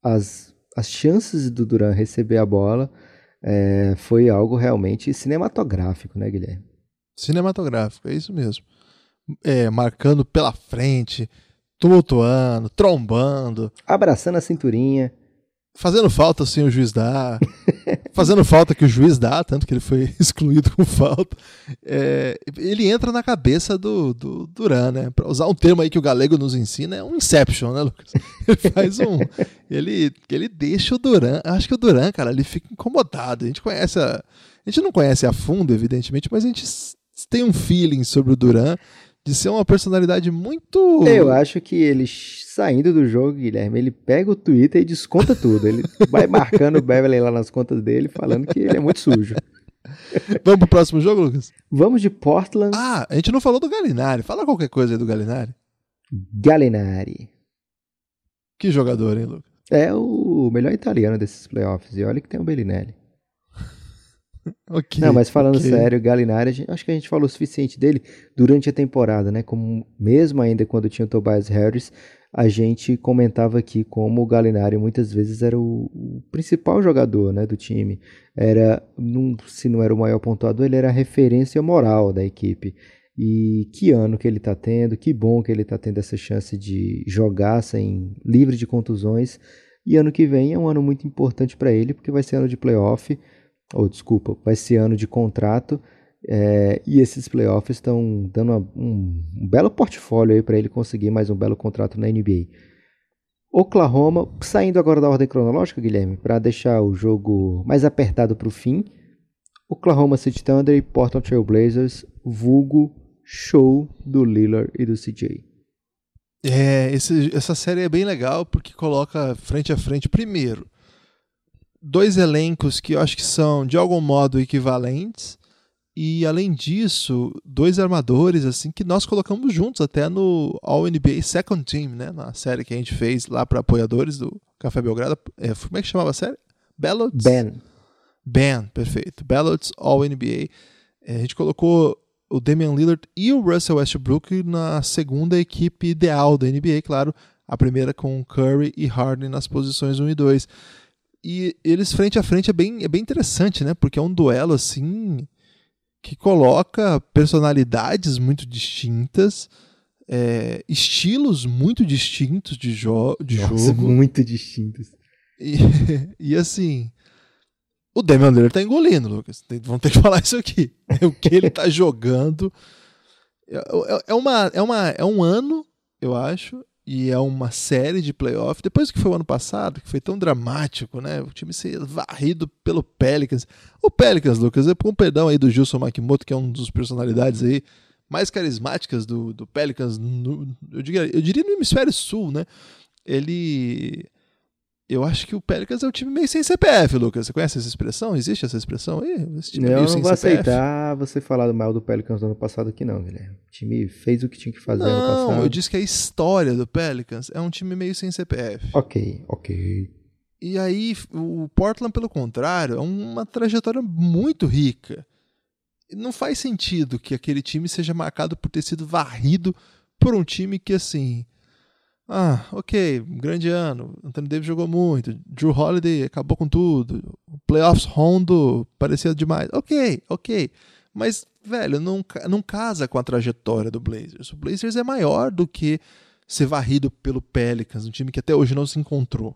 as, as chances do Duran receber a bola é, foi algo realmente cinematográfico, né, Guilherme? Cinematográfico, é isso mesmo. É, marcando pela frente, tumultuando, trombando. Abraçando a cinturinha. Fazendo falta sem o juiz dar. fazendo falta que o juiz dá, tanto que ele foi excluído com falta. É, ele entra na cabeça do, do Duran, né? Pra usar um termo aí que o Galego nos ensina, é um inception, né, Lucas? Ele faz um. ele, ele deixa o Duran. Acho que o Duran, cara, ele fica incomodado. A gente conhece a. A gente não conhece a fundo, evidentemente, mas a gente tem um feeling sobre o Duran de ser uma personalidade muito. Eu acho que ele saindo do jogo, Guilherme, ele pega o Twitter e desconta tudo. Ele vai marcando o Beverly lá nas contas dele, falando que ele é muito sujo. Vamos pro próximo jogo, Lucas? Vamos de Portland. Ah, a gente não falou do Galinari. Fala qualquer coisa aí do Galinari. Galinari. Que jogador, hein, Lucas? É o melhor italiano desses playoffs. E olha que tem o Bellinelli. Não, mas falando okay. sério, Galinari, acho que a gente falou o suficiente dele durante a temporada, né? Como mesmo ainda quando tinha o Tobias Harris, a gente comentava aqui como o Galinari muitas vezes era o, o principal jogador, né, do time. Era, num, se não era o maior pontuador, ele era a referência moral da equipe. E que ano que ele está tendo, que bom que ele está tendo essa chance de jogar sem livre de contusões. E ano que vem é um ano muito importante para ele, porque vai ser ano de playoff ou desculpa, vai ser ano de contrato é, e esses playoffs estão dando uma, um, um, belo portfólio aí para ele conseguir mais um belo contrato na NBA. Oklahoma, saindo agora da ordem cronológica, Guilherme, para deixar o jogo mais apertado para o fim. Oklahoma City Thunder e Portland Trail Blazers, vulgo show do Lillard e do CJ. É, esse, essa série é bem legal porque coloca frente a frente primeiro dois elencos que eu acho que são de algum modo equivalentes. E além disso dois armadores assim que nós colocamos juntos até no All NBA Second Team né? Na série que a gente fez lá para apoiadores do Café Belgrado. É, como é que chamava a série? Ballots? Ben. Ben perfeito. Ballots All NBA é, a gente colocou o Damian Lillard e o Russell Westbrook na segunda equipe ideal da NBA claro. A primeira com Curry e Harden nas posições 1 e 2 e eles frente a frente é bem, é bem interessante, né? Porque é um duelo assim que coloca personalidades muito distintas, é, estilos muito distintos de, jo de Nossa, jogo. Muito distintos. E, e assim, o Damian Lillard tá engolindo, Lucas. Tem, vamos ter que falar isso aqui. O que ele tá jogando. É, é, é, uma, é, uma, é um ano, eu acho, e é uma série de playoff. Depois que foi o ano passado, que foi tão dramático, né? O time ser varrido pelo Pelicans. O Pelicans, Lucas, é com perdão aí do Gilson Makimoto, que é um dos personalidades aí mais carismáticas do, do Pelicans, no, eu, diria, eu diria no hemisfério sul, né? Ele eu acho que o Pelicans é um time meio sem CPF, Lucas. Você conhece essa expressão? Existe essa expressão aí? Esse time não, é meio não vou CPF. aceitar você falar mal do Pelicans no ano passado aqui não, Guilherme. O time fez o que tinha que fazer não, ano passado. eu disse que a história do Pelicans é um time meio sem CPF. Ok, ok. E aí, o Portland, pelo contrário, é uma trajetória muito rica. Não faz sentido que aquele time seja marcado por ter sido varrido por um time que, assim, ah, ok, grande ano. Anthony Davis jogou muito. Drew Holiday acabou com tudo. Playoffs Rondo parecia demais. Ok, ok. Mas, velho, não, não casa com a trajetória do Blazers. O Blazers é maior do que ser varrido pelo Pelicans, um time que até hoje não se encontrou.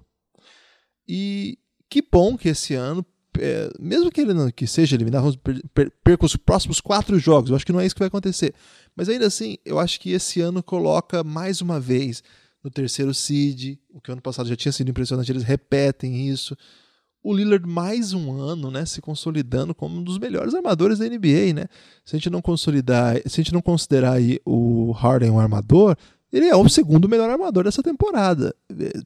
E que bom que esse ano, é, mesmo que ele não que seja eliminado, vamos per, per, perca os próximos quatro jogos. Eu acho que não é isso que vai acontecer. Mas ainda assim, eu acho que esse ano coloca mais uma vez no terceiro seed, o que ano passado já tinha sido impressionante, eles repetem isso. O Lillard mais um ano, né, se consolidando como um dos melhores armadores da NBA, né? Se a gente não consolidar, se a gente não considerar aí o Harden um armador, ele é o segundo melhor armador dessa temporada.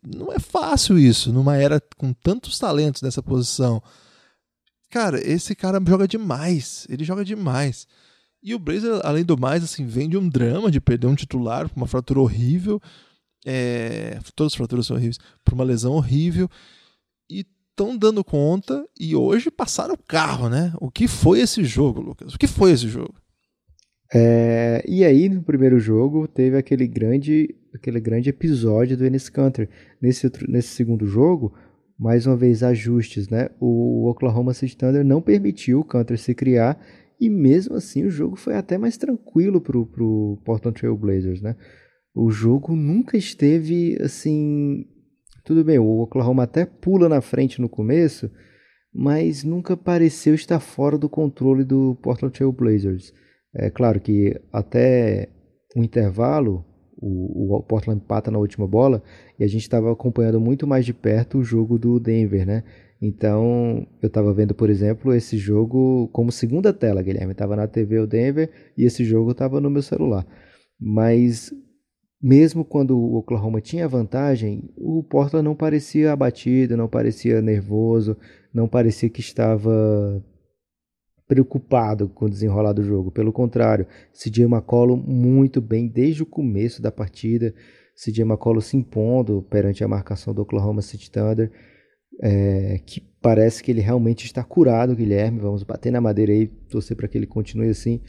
Não é fácil isso, numa era com tantos talentos nessa posição. cara, esse cara joga demais. Ele joga demais. E o Blazer, além do mais, assim, vem de um drama de perder um titular, uma fratura horrível. É, todas as fraturas são horríveis, por uma lesão horrível. E estão dando conta e hoje passaram o carro, né? O que foi esse jogo, Lucas? O que foi esse jogo? É, e aí, no primeiro jogo, teve aquele grande, aquele grande episódio do Enes Kanter. Nesse, nesse segundo jogo, mais uma vez, ajustes, né? O Oklahoma City Thunder não permitiu o Kanter se criar e mesmo assim o jogo foi até mais tranquilo para o Portland Trail Blazers, né? O jogo nunca esteve assim. Tudo bem, o Oklahoma até pula na frente no começo, mas nunca pareceu estar fora do controle do Portland Trail Blazers. É claro que até o intervalo, o, o Portland empata na última bola e a gente estava acompanhando muito mais de perto o jogo do Denver, né? Então, eu estava vendo, por exemplo, esse jogo como segunda tela, Guilherme. Estava na TV o Denver e esse jogo estava no meu celular. Mas, mesmo quando o Oklahoma tinha vantagem, o Portland não parecia abatido, não parecia nervoso, não parecia que estava preocupado com o desenrolar do jogo. Pelo contrário, CJ McCollum muito bem desde o começo da partida. CJ McCollum se impondo perante a marcação do Oklahoma City Thunder é, que parece que ele realmente está curado, Guilherme. Vamos bater na madeira aí, torcer para que ele continue assim.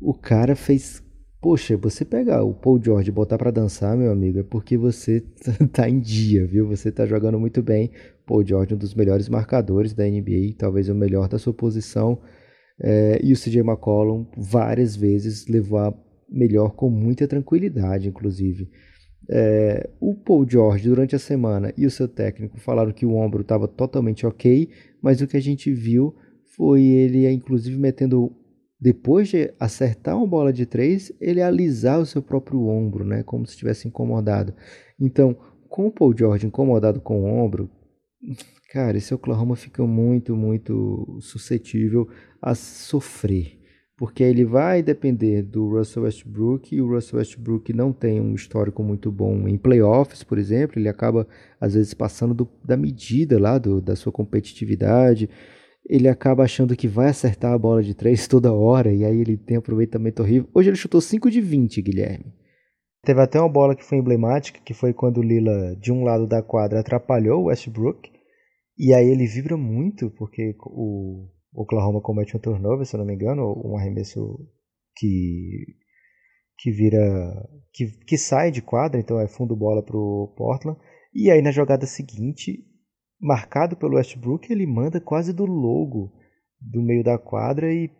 O cara fez. Poxa, você pegar o Paul George e botar para dançar, meu amigo, é porque você tá em dia, viu? Você tá jogando muito bem. Paul George, um dos melhores marcadores da NBA, talvez o melhor da sua posição. É, e o CJ McCollum várias vezes levou a melhor com muita tranquilidade, inclusive. É, o Paul George, durante a semana, e o seu técnico falaram que o ombro estava totalmente ok, mas o que a gente viu foi ele, inclusive, metendo. Depois de acertar uma bola de três, ele alisar o seu próprio ombro, né? Como se estivesse incomodado. Então, com o Paul George incomodado com o ombro, cara, esse Oklahoma fica muito, muito suscetível a sofrer porque ele vai depender do Russell Westbrook e o Russell Westbrook não tem um histórico muito bom em playoffs, por exemplo, ele acaba às vezes passando do, da medida lá do, da sua competitividade, ele acaba achando que vai acertar a bola de três toda hora e aí ele tem aproveitamento horrível. Hoje ele chutou 5 de 20, Guilherme. Teve até uma bola que foi emblemática, que foi quando o Lila de um lado da quadra atrapalhou o Westbrook e aí ele vibra muito porque o Oklahoma comete um turnover, se eu não me engano, um arremesso que que vira que, que sai de quadra, então é fundo bola para o Portland. E aí na jogada seguinte, marcado pelo Westbrook, ele manda quase do logo do meio da quadra e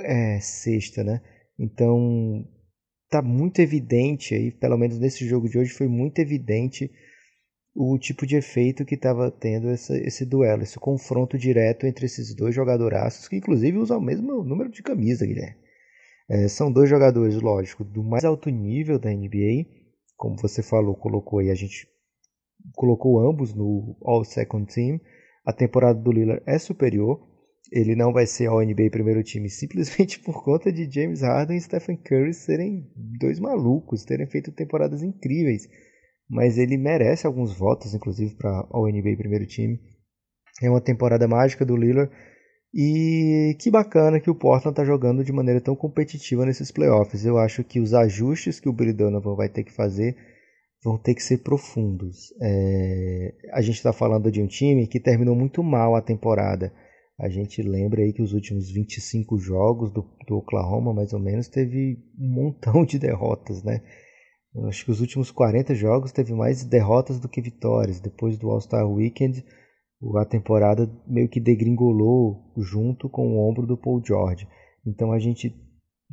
é sexta, né? Então tá muito evidente aí, pelo menos nesse jogo de hoje foi muito evidente o tipo de efeito que estava tendo essa, esse duelo, esse confronto direto entre esses dois jogadoraços, que inclusive usam o mesmo número de camisa, Guilherme. É, são dois jogadores, lógico, do mais alto nível da NBA, como você falou, colocou aí, a gente colocou ambos no All Second Team. A temporada do Lillard é superior, ele não vai ser All NBA primeiro time simplesmente por conta de James Harden e Stephen Curry serem dois malucos, terem feito temporadas incríveis mas ele merece alguns votos, inclusive, para o NBA primeiro time. É uma temporada mágica do Lillard e que bacana que o Portland está jogando de maneira tão competitiva nesses playoffs. Eu acho que os ajustes que o Billy Donovan vai ter que fazer vão ter que ser profundos. É... A gente está falando de um time que terminou muito mal a temporada. A gente lembra aí que os últimos 25 jogos do, do Oklahoma, mais ou menos, teve um montão de derrotas, né? Eu acho que os últimos 40 jogos teve mais derrotas do que vitórias. Depois do All-Star Weekend, a temporada meio que degringolou junto com o ombro do Paul George. Então a gente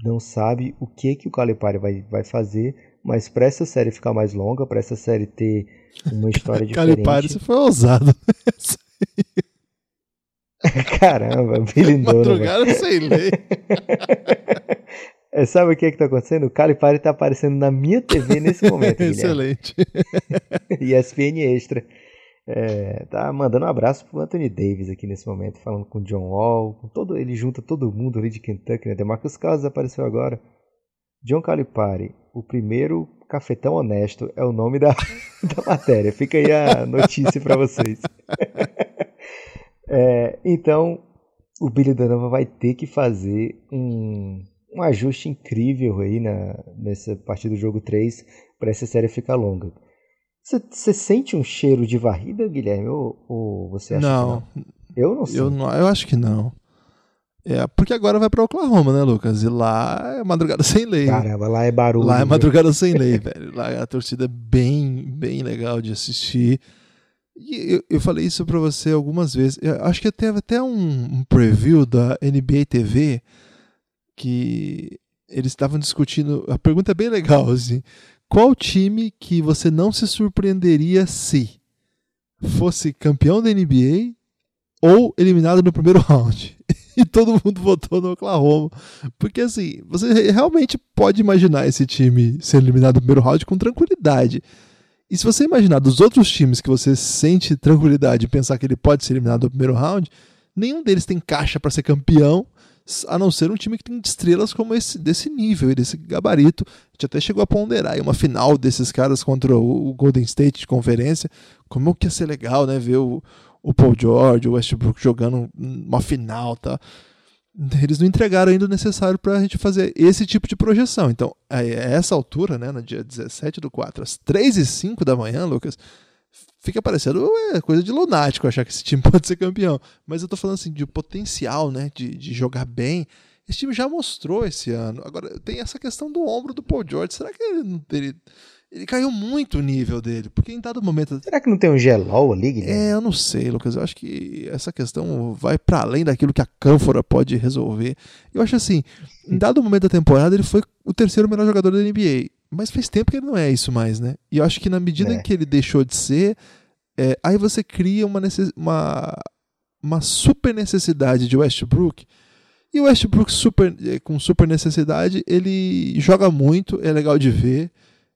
não sabe o que que o Calipari vai, vai fazer, mas para essa série ficar mais longa, para essa série ter uma história diferente. Calipari, você foi ousado. Caramba, Billy Madrugada sem lei. É, sabe o que é está acontecendo? O Calipari está aparecendo na minha TV nesse momento. Excelente. ESPN Extra. É, tá mandando um abraço pro Anthony Davis aqui nesse momento, falando com o John Wall, com todo, ele junta todo mundo ali de Kentucky, né? Demarcus Cousins apareceu agora. John Calipari, o primeiro cafetão honesto, é o nome da, da matéria. Fica aí a notícia para vocês. é, então, o Billy Donovan vai ter que fazer um, um ajuste incrível aí na, nessa parte do jogo 3 para essa série ficar longa. Você sente um cheiro de varrida, Guilherme? Ou, ou você acha não, que não? Eu não sei. Eu, não, eu acho que não. É, porque agora vai para Oklahoma, né, Lucas? E lá é madrugada sem lei. Caramba, lá é barulho. Lá é madrugada sem lei, velho. Lá é a torcida é bem, bem legal de assistir. E eu, eu falei isso para você algumas vezes. Eu acho que teve até um, um preview da NBA TV que eles estavam discutindo. A pergunta é bem legal, assim. Qual time que você não se surpreenderia se fosse campeão da NBA ou eliminado no primeiro round? e todo mundo votou no Oklahoma. Porque assim, você realmente pode imaginar esse time sendo eliminado no primeiro round com tranquilidade. E se você imaginar dos outros times que você sente tranquilidade e pensar que ele pode ser eliminado no primeiro round, nenhum deles tem caixa para ser campeão, a não ser um time que tem estrelas como esse desse nível e desse gabarito. A gente até chegou a ponderar uma final desses caras contra o Golden State de conferência. Como que ia ser legal, né? Ver o, o Paul George, o Westbrook jogando uma final, tá? Eles não entregaram ainda o necessário para a gente fazer esse tipo de projeção. Então, a essa altura, né, no dia 17 do 4, às 3 e 5 da manhã, Lucas, fica parecendo coisa de lunático achar que esse time pode ser campeão. Mas eu tô falando assim de potencial, né, de, de jogar bem. Esse time já mostrou esse ano. Agora, tem essa questão do ombro do Paul George. Será que ele não teria ele caiu muito o nível dele, porque em dado momento. Será que não tem um gelol ali, Guilherme? É, eu não sei, Lucas. Eu acho que essa questão vai para além daquilo que a Cânfora pode resolver. Eu acho assim, em dado momento da temporada, ele foi o terceiro melhor jogador da NBA. Mas faz tempo que ele não é isso mais, né? E eu acho que na medida é. em que ele deixou de ser, é, aí você cria uma, necess... uma, uma super necessidade de Westbrook. E o Westbrook super, é, com super necessidade, ele joga muito, é legal de ver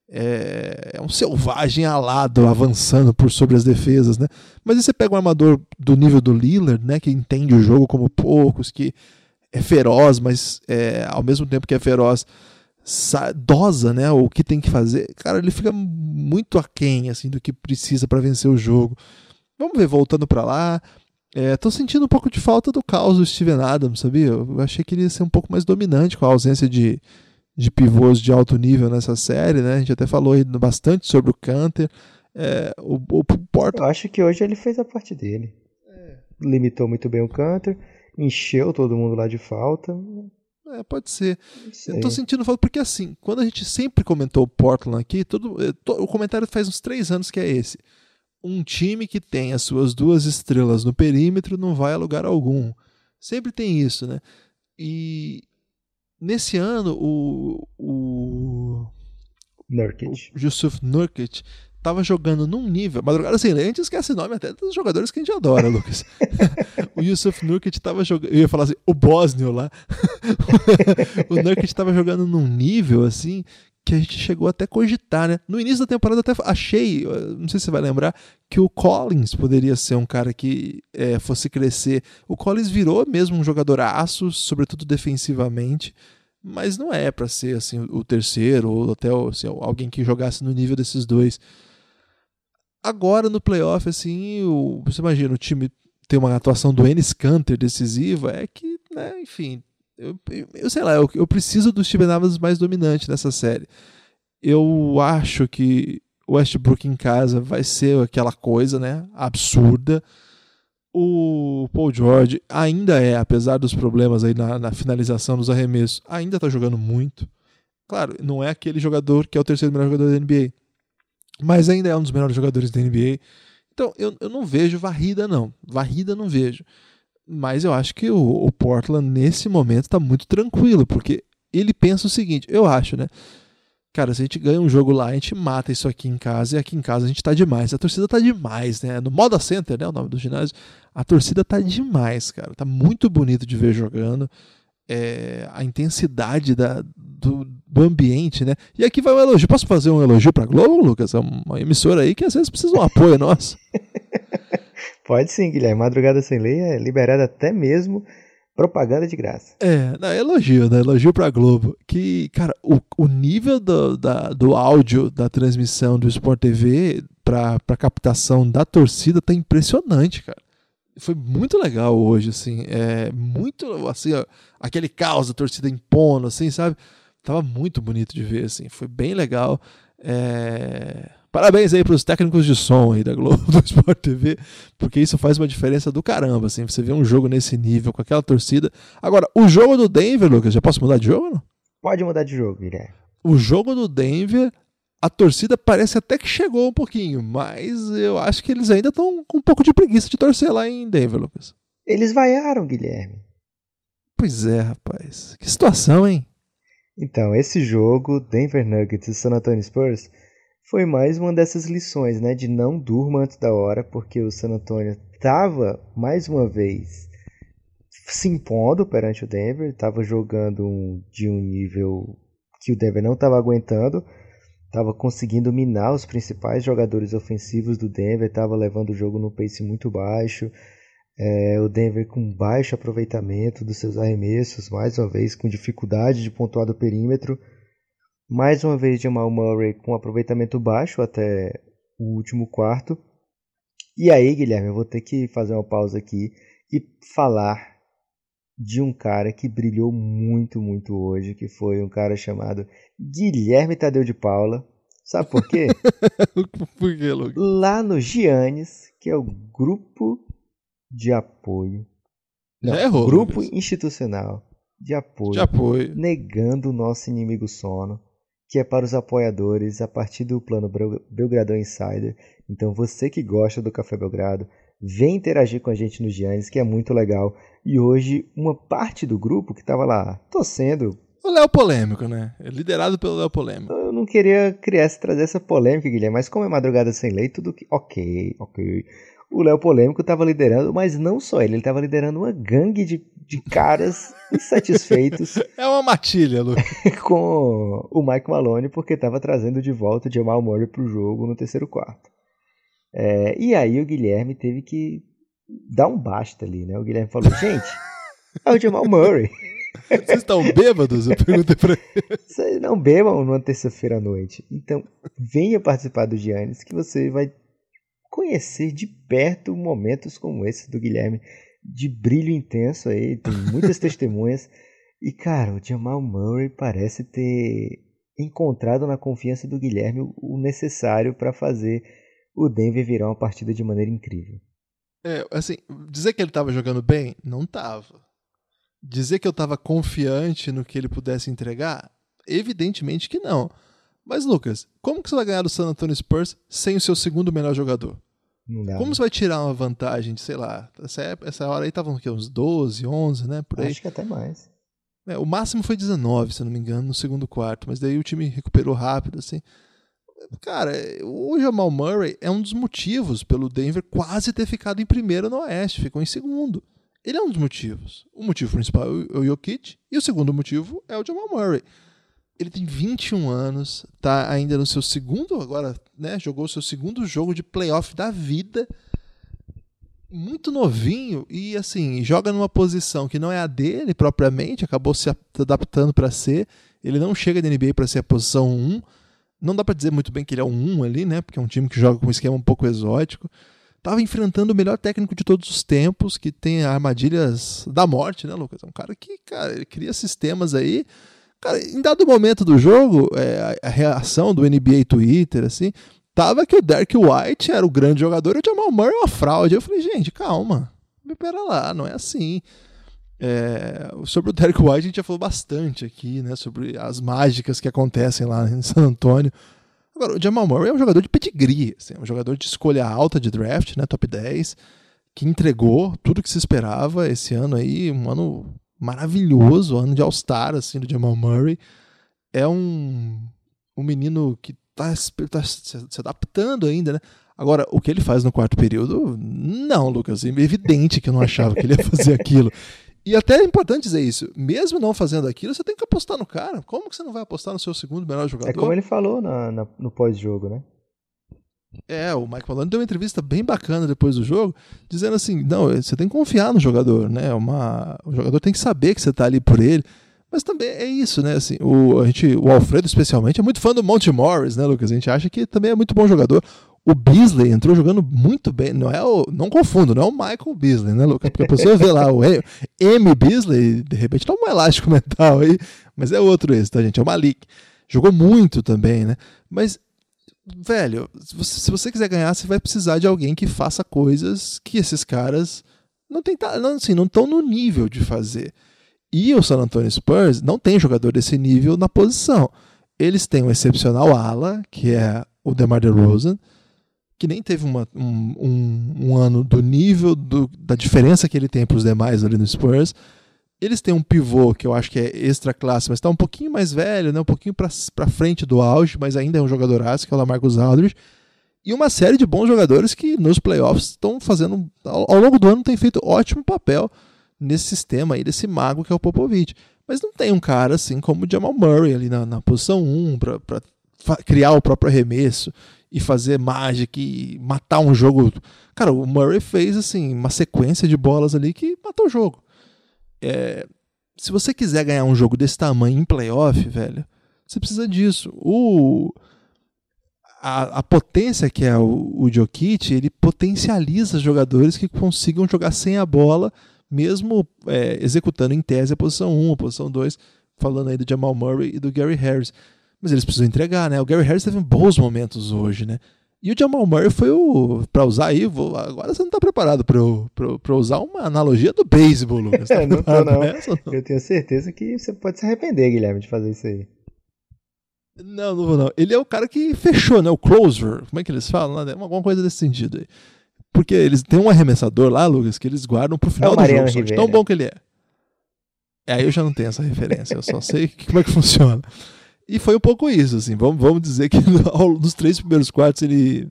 é, é, um selvagem alado avançando por sobre as defesas, né? Mas aí você pega um armador do nível do Lillard, né, que entende o jogo como poucos, que é feroz, mas é, ao mesmo tempo que é feroz, dosa, né, o que tem que fazer. Cara, ele fica muito aquém assim do que precisa para vencer o jogo. Vamos ver voltando para lá. É, tô sentindo um pouco de falta do caos do Steven Adams, sabia? Eu achei que ele ia ser um pouco mais dominante com a ausência de de pivôs de alto nível nessa série, né? A gente até falou bastante sobre o Canter. É, o, o Porto... Eu acho que hoje ele fez a parte dele. É. Limitou muito bem o Canter, encheu todo mundo lá de falta. É, pode ser. Eu tô sentindo falta porque assim, quando a gente sempre comentou o Portland aqui, todo, é, o comentário faz uns três anos que é esse. Um time que tem as suas duas estrelas no perímetro não vai a lugar algum. Sempre tem isso, né? E, Nesse ano, o, o, Nurkic. o Yusuf Nurkic estava jogando num nível. Madrugada sem lei, a gente esquece o nome até dos jogadores que a gente adora, Lucas. o Yusuf Nurkic estava jogando. Eu ia falar assim, o Bósnio lá. o Nurkic estava jogando num nível assim que a gente chegou até a cogitar, né? No início da temporada até achei, não sei se você vai lembrar, que o Collins poderia ser um cara que é, fosse crescer. O Collins virou mesmo um jogador aço, sobretudo defensivamente, mas não é para ser assim o terceiro ou até assim, alguém que jogasse no nível desses dois. Agora no playoff, assim, o, você imagina o time ter uma atuação do Ennis Canter decisiva, é que, né, enfim, eu, eu sei lá, eu, eu preciso do Steven Adams mais dominante nessa série. Eu acho que o Westbrook em casa vai ser aquela coisa, né? Absurda. O Paul George ainda é, apesar dos problemas aí na, na finalização dos arremessos, ainda está jogando muito. Claro, não é aquele jogador que é o terceiro melhor jogador da NBA, mas ainda é um dos melhores jogadores da NBA. Então eu, eu não vejo varrida, não. Varrida não vejo. Mas eu acho que o, o Portland, nesse momento, está muito tranquilo, porque ele pensa o seguinte: eu acho, né? Cara, se a gente ganha um jogo lá, a gente mata isso aqui em casa, e aqui em casa a gente tá demais. A torcida tá demais, né? No Moda Center, né? O nome do ginásio. A torcida tá demais, cara. Tá muito bonito de ver jogando. É, a intensidade da, do, do, ambiente, né? E aqui vai um elogio. Posso fazer um elogio pra Globo, Lucas? É uma emissora aí que às vezes precisa de um apoio nosso. Pode sim, Guilherme. Madrugada Sem Lei é liberada até mesmo propaganda de graça. É, não, elogio, né? Elogio pra Globo. Que, cara, o, o nível do, da, do áudio da transmissão do Sport TV pra, pra captação da torcida tá impressionante, cara. foi muito legal hoje, assim. É muito, assim, ó, aquele caos da torcida impondo, assim, sabe? Tava muito bonito de ver, assim. Foi bem legal. É... Parabéns aí pros técnicos de som aí da Globo, do Sport TV, porque isso faz uma diferença do caramba, assim. Você vê um jogo nesse nível, com aquela torcida. Agora, o jogo do Denver, Lucas, já posso mudar de jogo não? Pode mudar de jogo, Guilherme. O jogo do Denver a torcida parece até que chegou um pouquinho, mas eu acho que eles ainda estão com um pouco de preguiça de torcer lá em Denver, Lucas. Eles vaiaram, Guilherme. Pois é, rapaz. Que situação, hein? Então, esse jogo, Denver Nuggets e San Antonio Spurs, foi mais uma dessas lições, né? De não durma antes da hora, porque o San Antonio estava, mais uma vez, se impondo perante o Denver, estava jogando um, de um nível que o Denver não estava aguentando estava conseguindo minar os principais jogadores ofensivos do Denver, estava levando o jogo no pace muito baixo. É, o Denver com baixo aproveitamento dos seus arremessos, mais uma vez com dificuldade de pontuar do perímetro. Mais uma vez Jamal Murray com aproveitamento baixo até o último quarto. E aí, Guilherme, eu vou ter que fazer uma pausa aqui e falar de um cara que brilhou muito, muito hoje, que foi um cara chamado Guilherme Tadeu de Paula. Sabe por quê? por quê, Lucas? Lá no Giannis, que é o grupo de apoio. Não, errou, grupo institucional de apoio, de apoio, negando o nosso inimigo sono, que é para os apoiadores a partir do plano Belgradão Insider. Então você que gosta do Café Belgrado, vem interagir com a gente no Giannis, que é muito legal. E hoje, uma parte do grupo que estava lá torcendo. O Léo Polêmico, né? É liderado pelo Léo Polêmico. Eu não queria criar, trazer essa polêmica, Guilherme, mas como é madrugada sem lei, tudo que. Ok, ok. O Léo Polêmico estava liderando, mas não só ele, ele estava liderando uma gangue de, de caras insatisfeitos. É uma matilha, Lu. com o Mike Malone, porque estava trazendo de volta o Jamal Murray para o jogo no terceiro quarto. É, e aí o Guilherme teve que dar um basta ali, né? O Guilherme falou, gente, é o Jamal Murray. Vocês estão bêbados? Eu perguntei pra ele. Vocês não bebam numa terça-feira à noite. Então, venha participar do Giannis que você vai conhecer de perto momentos como esse do Guilherme, de brilho intenso aí, tem muitas testemunhas. E, cara, o Jamal Murray parece ter encontrado na confiança do Guilherme o necessário para fazer o Denver virou uma partida de maneira incrível. É, assim, dizer que ele estava jogando bem, não estava. Dizer que eu estava confiante no que ele pudesse entregar, evidentemente que não. Mas, Lucas, como que você vai ganhar do San Antonio Spurs sem o seu segundo melhor jogador? Não. Como você vai tirar uma vantagem de, sei lá, essa, essa hora aí estavam uns 12, 11, né? Por aí. Acho que até mais. É, o máximo foi 19, se não me engano, no segundo quarto, mas daí o time recuperou rápido, assim. Cara, o Jamal Murray é um dos motivos pelo Denver quase ter ficado em primeiro no Oeste, ficou em segundo. Ele é um dos motivos. O motivo principal é o Jokic e o segundo motivo é o Jamal Murray. Ele tem 21 anos, tá ainda no seu segundo, agora, né, jogou o seu segundo jogo de playoff da vida. Muito novinho e assim, joga numa posição que não é a dele propriamente, acabou se adaptando para ser. Ele não chega da NBA para ser a posição 1 não dá para dizer muito bem que ele é um 1 ali, né? Porque é um time que joga com um esquema um pouco exótico. Tava enfrentando o melhor técnico de todos os tempos, que tem armadilhas da morte, né, Lucas? É um cara que, cara, ele cria sistemas aí. Cara, em dado momento do jogo, é, a reação do NBA Twitter, assim, tava que o Derek White era o grande jogador e o Jamal Murray uma fraude. Eu falei, gente, calma, me pera lá, não é assim. É, sobre o Derek White a gente já falou bastante aqui, né? Sobre as mágicas que acontecem lá em San Antônio. Agora, o Jamal Murray é um jogador de pedigree, assim, é um jogador de escolha alta de draft, né? Top 10, que entregou tudo que se esperava esse ano aí, um ano maravilhoso, ano de All-Star, assim, do Jamal Murray. É um, um menino que está tá se adaptando ainda, né? Agora, o que ele faz no quarto período, não, Lucas, é evidente que eu não achava que ele ia fazer aquilo. E até é importante dizer isso. Mesmo não fazendo aquilo, você tem que apostar no cara. Como que você não vai apostar no seu segundo melhor jogador? É como ele falou na, na, no pós-jogo, né? É, o Mike Malone deu uma entrevista bem bacana depois do jogo, dizendo assim: não, você tem que confiar no jogador, né? Uma, o jogador tem que saber que você está ali por ele. Mas também é isso, né? Assim, o, a gente, o Alfredo, especialmente, é muito fã do Monte Morris, né, Lucas? A gente acha que também é muito bom jogador. O Beasley entrou jogando muito bem. Não é o, não confundo, não é o Michael Beasley, né, Lucas? Porque a pessoa vê lá o M Beasley, de repente tá um elástico mental aí, mas é outro esse, tá, gente? É o Malik. Jogou muito também, né? Mas, velho, se você quiser ganhar, você vai precisar de alguém que faça coisas que esses caras não tem, não, assim, não estão no nível de fazer. E o San Antonio Spurs não tem jogador desse nível na posição. Eles têm um excepcional ala, que é o DeMar DeRozan, que nem teve uma, um, um, um, ano do nível do, da diferença que ele tem para os demais ali no Spurs. Eles têm um pivô que eu acho que é extra classe, mas está um pouquinho mais velho, né? um pouquinho para frente do auge, mas ainda é um jogador aço, que é o Lamarcus Aldridge. E uma série de bons jogadores que nos playoffs estão fazendo, ao, longo do ano, tem feito ótimo papel nesse sistema aí, desse mago que é o Popovich. Mas não tem um cara assim como o Jamal Murray ali na, na posição 1 para criar o próprio arremesso e fazer mágica e matar um jogo. Cara, o Murray fez assim uma sequência de bolas ali que matou o jogo. É, se você quiser ganhar um jogo desse tamanho em playoff, velho, você precisa disso. O, a, a potência que é o, o Jokic, ele potencializa jogadores que consigam jogar sem a bola, mesmo é, executando em tese a posição 1, a posição 2, falando aí do Jamal Murray e do Gary Harris. Mas eles precisam entregar, né? O Gary Harris teve bons momentos hoje, né? E o Jamal Murray foi o. Pra usar aí, vou, agora você não tá preparado pra pra, pra usar uma analogia do beisebol, Lucas. Tá não tô, não. Nessa. Eu tenho certeza que você pode se arrepender, Guilherme, de fazer isso aí. Não, não vou não. Ele é o cara que fechou, né? O closer. Como é que eles falam? Né? Alguma coisa desse sentido aí. Porque eles têm um arremessador lá, Lucas, que eles guardam pro final é do jogo. Tão bom que ele é. Aí eu já não tenho essa referência, eu só sei como é que funciona. E foi um pouco isso, assim. Vamos, vamos dizer que nos três primeiros quartos ele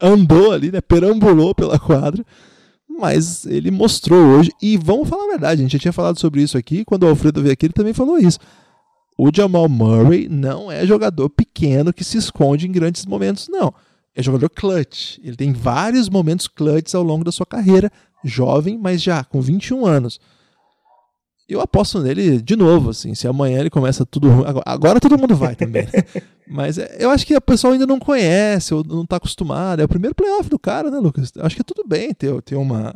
andou ali, né? Perambulou pela quadra. Mas ele mostrou hoje. E vamos falar a verdade, a gente já tinha falado sobre isso aqui. Quando o Alfredo veio aqui, ele também falou isso. O Jamal Murray não é jogador pequeno que se esconde em grandes momentos, não. É jogador clutch. Ele tem vários momentos clutch ao longo da sua carreira. Jovem, mas já com 21 anos eu aposto nele de novo, assim. Se amanhã ele começa tudo ruim. Agora, agora todo mundo vai também. Né? Mas é, eu acho que a pessoa ainda não conhece, ou não está acostumado. É o primeiro playoff do cara, né, Lucas? Acho que é tudo bem ter, ter uma,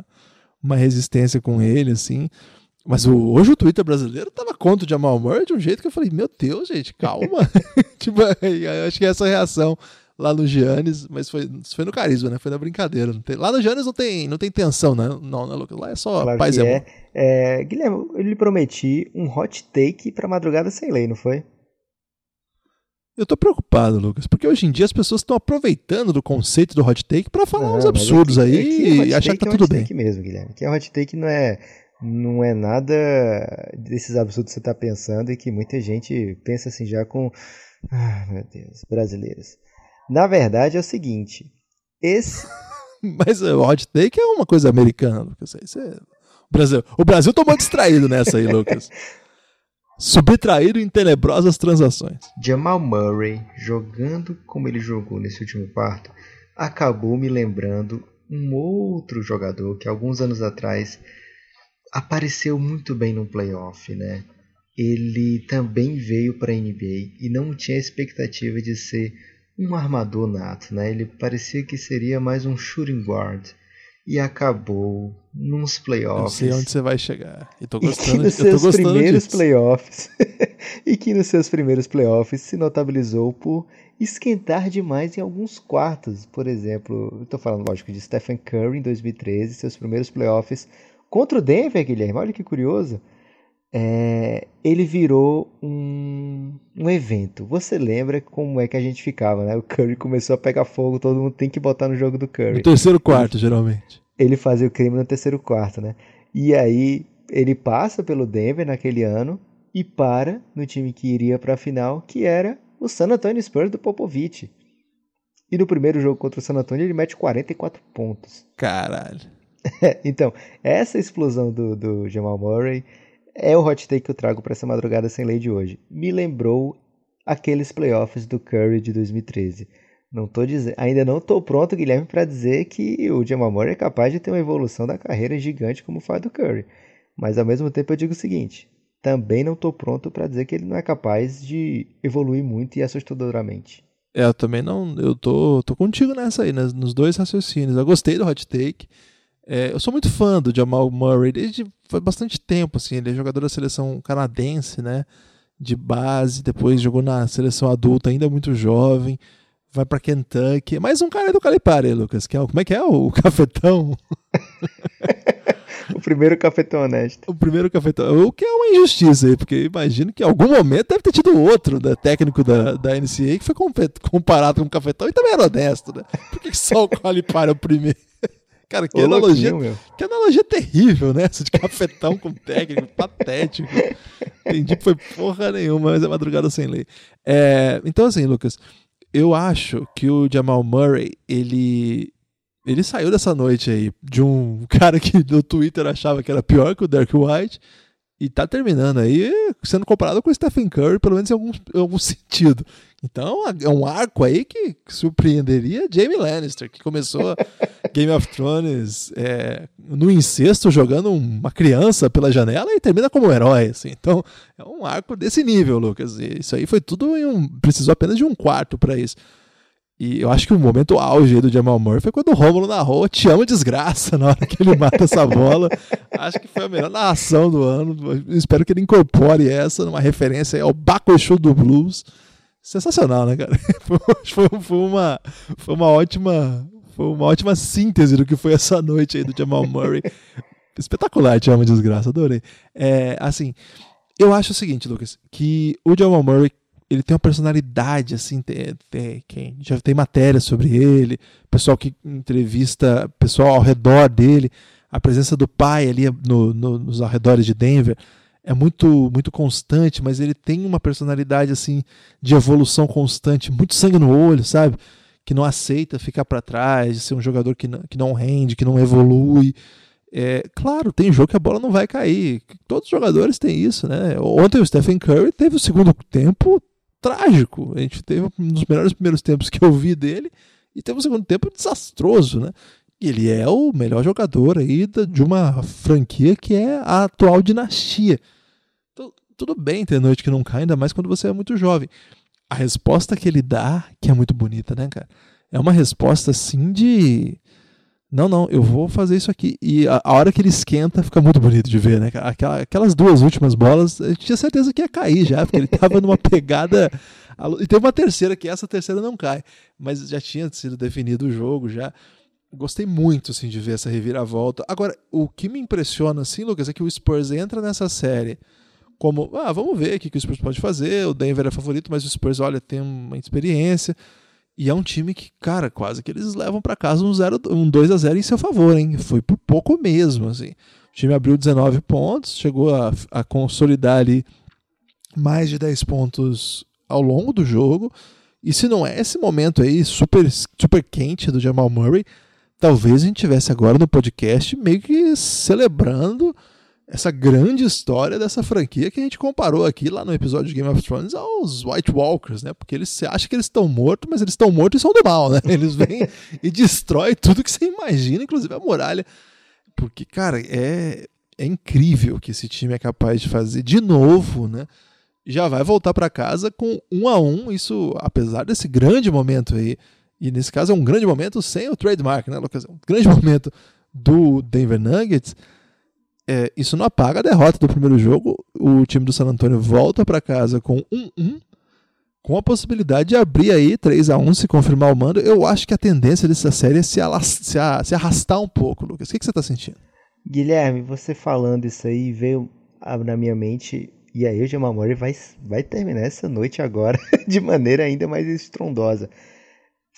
uma resistência com ele, assim. Mas o, hoje o Twitter brasileiro tava contra o Jamal Murray de um jeito que eu falei, meu Deus, gente, calma. tipo, acho que essa reação lá no Giannis, mas foi, foi no carisma, né? Foi na brincadeira. Tem, lá no Giannis não tem, não tem tensão, né? Não, né, Lucas? Lá é só claro paz e é. é. Guilherme, eu lhe prometi um hot take pra madrugada sem lei, não foi? Eu tô preocupado, Lucas, porque hoje em dia as pessoas estão aproveitando do conceito do hot take para falar não, uns absurdos aqui, aí aqui é e achar que tá é tudo bem. Take mesmo, Guilherme. Que é hot take não é não é nada desses absurdos que você tá pensando e que muita gente pensa assim já com ah, meu Deus, brasileiros. Na verdade é o seguinte, esse... Mas o hot take é uma coisa americana, Lucas. Isso é... o, Brasil... o Brasil tomou distraído nessa aí, Lucas. Subtraído em tenebrosas transações. Jamal Murray, jogando como ele jogou nesse último quarto, acabou me lembrando um outro jogador que alguns anos atrás apareceu muito bem no playoff, né? Ele também veio para a NBA e não tinha expectativa de ser um armador nato, né? Ele parecia que seria mais um shooting guard e acabou nos playoffs. Eu sei onde você vai chegar. E tô gostando, e nos seus primeiros disso. playoffs e que nos seus primeiros playoffs se notabilizou por esquentar demais em alguns quartos. Por exemplo, estou falando, lógico, de Stephen Curry em 2013, seus primeiros playoffs contra o Denver, Guilherme. Olha que curioso é, ele virou um, um evento. Você lembra como é que a gente ficava, né? O Curry começou a pegar fogo, todo mundo tem que botar no jogo do Curry. No terceiro quarto, ele, geralmente. Ele fazia o crime no terceiro quarto, né? E aí ele passa pelo Denver naquele ano e para no time que iria para a final, que era o San Antonio Spurs do Popovich. E no primeiro jogo contra o San Antonio ele mete 44 pontos. Caralho. então, essa explosão do, do Jamal Murray é o hot take que eu trago para essa madrugada sem lei de hoje. Me lembrou aqueles playoffs do Curry de 2013. Não tô dizendo, ainda não estou pronto, Guilherme, para dizer que o Jamal Murray é capaz de ter uma evolução da carreira gigante como faz do Curry. Mas ao mesmo tempo eu digo o seguinte: também não estou pronto para dizer que ele não é capaz de evoluir muito e assustadoramente. É, eu também não. Eu tô, tô contigo nessa aí, nos dois raciocínios. Eu gostei do hot take. É, eu sou muito fã do Jamal Murray desde foi bastante tempo, assim. Ele é jogador da seleção canadense, né? De base, depois jogou na seleção adulta, ainda muito jovem. Vai para Kentucky. Mais um cara do Calipari, Lucas. Que é, como é que é? O cafetão? o primeiro cafetão honesto. O primeiro cafetão. O que é uma injustiça aí, porque imagino que em algum momento deve ter tido outro né, técnico da, da NCAA que foi comparado com o cafetão e também era honesto, né? Por que só o Calipari é o primeiro? Cara, que Ô, analogia, que analogia terrível, né? Essa de cafetão com técnico, patético. Entendi que foi porra nenhuma, mas é madrugada sem lei. É, então, assim, Lucas, eu acho que o Jamal Murray, ele ele saiu dessa noite aí de um cara que no Twitter achava que era pior que o Derek White e tá terminando aí sendo comparado com o Stephen Curry, pelo menos em algum, em algum sentido. Então é um arco aí que surpreenderia Jamie Lannister, que começou Game of Thrones é, no incesto jogando uma criança pela janela e termina como herói. Assim. Então é um arco desse nível, Lucas. E isso aí foi tudo em um. Precisou apenas de um quarto para isso. E eu acho que o momento auge do Jamal Murray foi quando o Romulo narrou Te amo desgraça na hora que ele mata essa bola. acho que foi a melhor narração do ano. Espero que ele incorpore essa numa referência ao Baco do Blues. Sensacional, né, cara? Foi, foi, uma, foi uma ótima foi uma ótima síntese do que foi essa noite aí do Jamal Murray. Espetacular, Te amo desgraça, adorei. É, assim, eu acho o seguinte, Lucas, que o Jamal Murray ele tem uma personalidade, assim, tem, tem, quem já tem matéria sobre ele, pessoal que entrevista, pessoal ao redor dele, a presença do pai ali no, no, nos arredores de Denver é muito muito constante, mas ele tem uma personalidade assim de evolução constante, muito sangue no olho, sabe? Que não aceita ficar para trás, de ser um jogador que não, que não rende, que não evolui. É, claro, tem jogo que a bola não vai cair. Todos os jogadores têm isso, né? Ontem o Stephen Curry teve o segundo tempo trágico. A gente teve um dos melhores primeiros tempos que eu vi dele e teve um segundo tempo desastroso, né? Ele é o melhor jogador aí de uma franquia que é a atual dinastia. Então, tudo bem ter noite que não cai, ainda mais quando você é muito jovem. A resposta que ele dá, que é muito bonita, né, cara? É uma resposta assim de não, não, eu vou fazer isso aqui. E a, a, hora que ele esquenta, fica muito bonito de ver, né? Aquela, aquelas duas últimas bolas, eu tinha certeza que ia cair já, porque ele tava numa pegada. E tem uma terceira, que essa terceira não cai. Mas já tinha sido definido o jogo já. Gostei muito, assim, de ver essa reviravolta. Agora, o que me impressiona, assim, Lucas, é que o Spurs entra nessa série como, ah, vamos ver o que, que o Spurs pode fazer. O Denver é favorito, mas o Spurs, olha, tem uma experiência. E é um time que, cara, quase que eles levam para casa um, 0, um 2 a 0 em seu favor, hein? Foi por pouco mesmo, assim. O time abriu 19 pontos, chegou a, a consolidar ali mais de 10 pontos ao longo do jogo. E se não é esse momento aí super, super quente do Jamal Murray, talvez a gente tivesse agora no podcast meio que celebrando essa grande história dessa franquia que a gente comparou aqui lá no episódio de Game of Thrones aos White Walkers, né? Porque eles acham que eles estão mortos, mas eles estão mortos e são do mal, né? Eles vêm e destroem tudo que você imagina, inclusive a muralha. Porque, cara, é, é incrível o que esse time é capaz de fazer de novo, né? Já vai voltar para casa com um a um, isso apesar desse grande momento aí. E nesse caso é um grande momento sem o trademark, né, Lucas? Um grande momento do Denver Nuggets é, isso não apaga a derrota do primeiro jogo. O time do San Antonio volta para casa com 1-1, com a possibilidade de abrir aí 3 a 1 se confirmar o mando. Eu acho que a tendência dessa série é se, se, se arrastar um pouco, Lucas. O que, que você está sentindo? Guilherme, você falando isso aí veio na minha mente. E aí o Jamal Murray vai, vai terminar essa noite agora de maneira ainda mais estrondosa.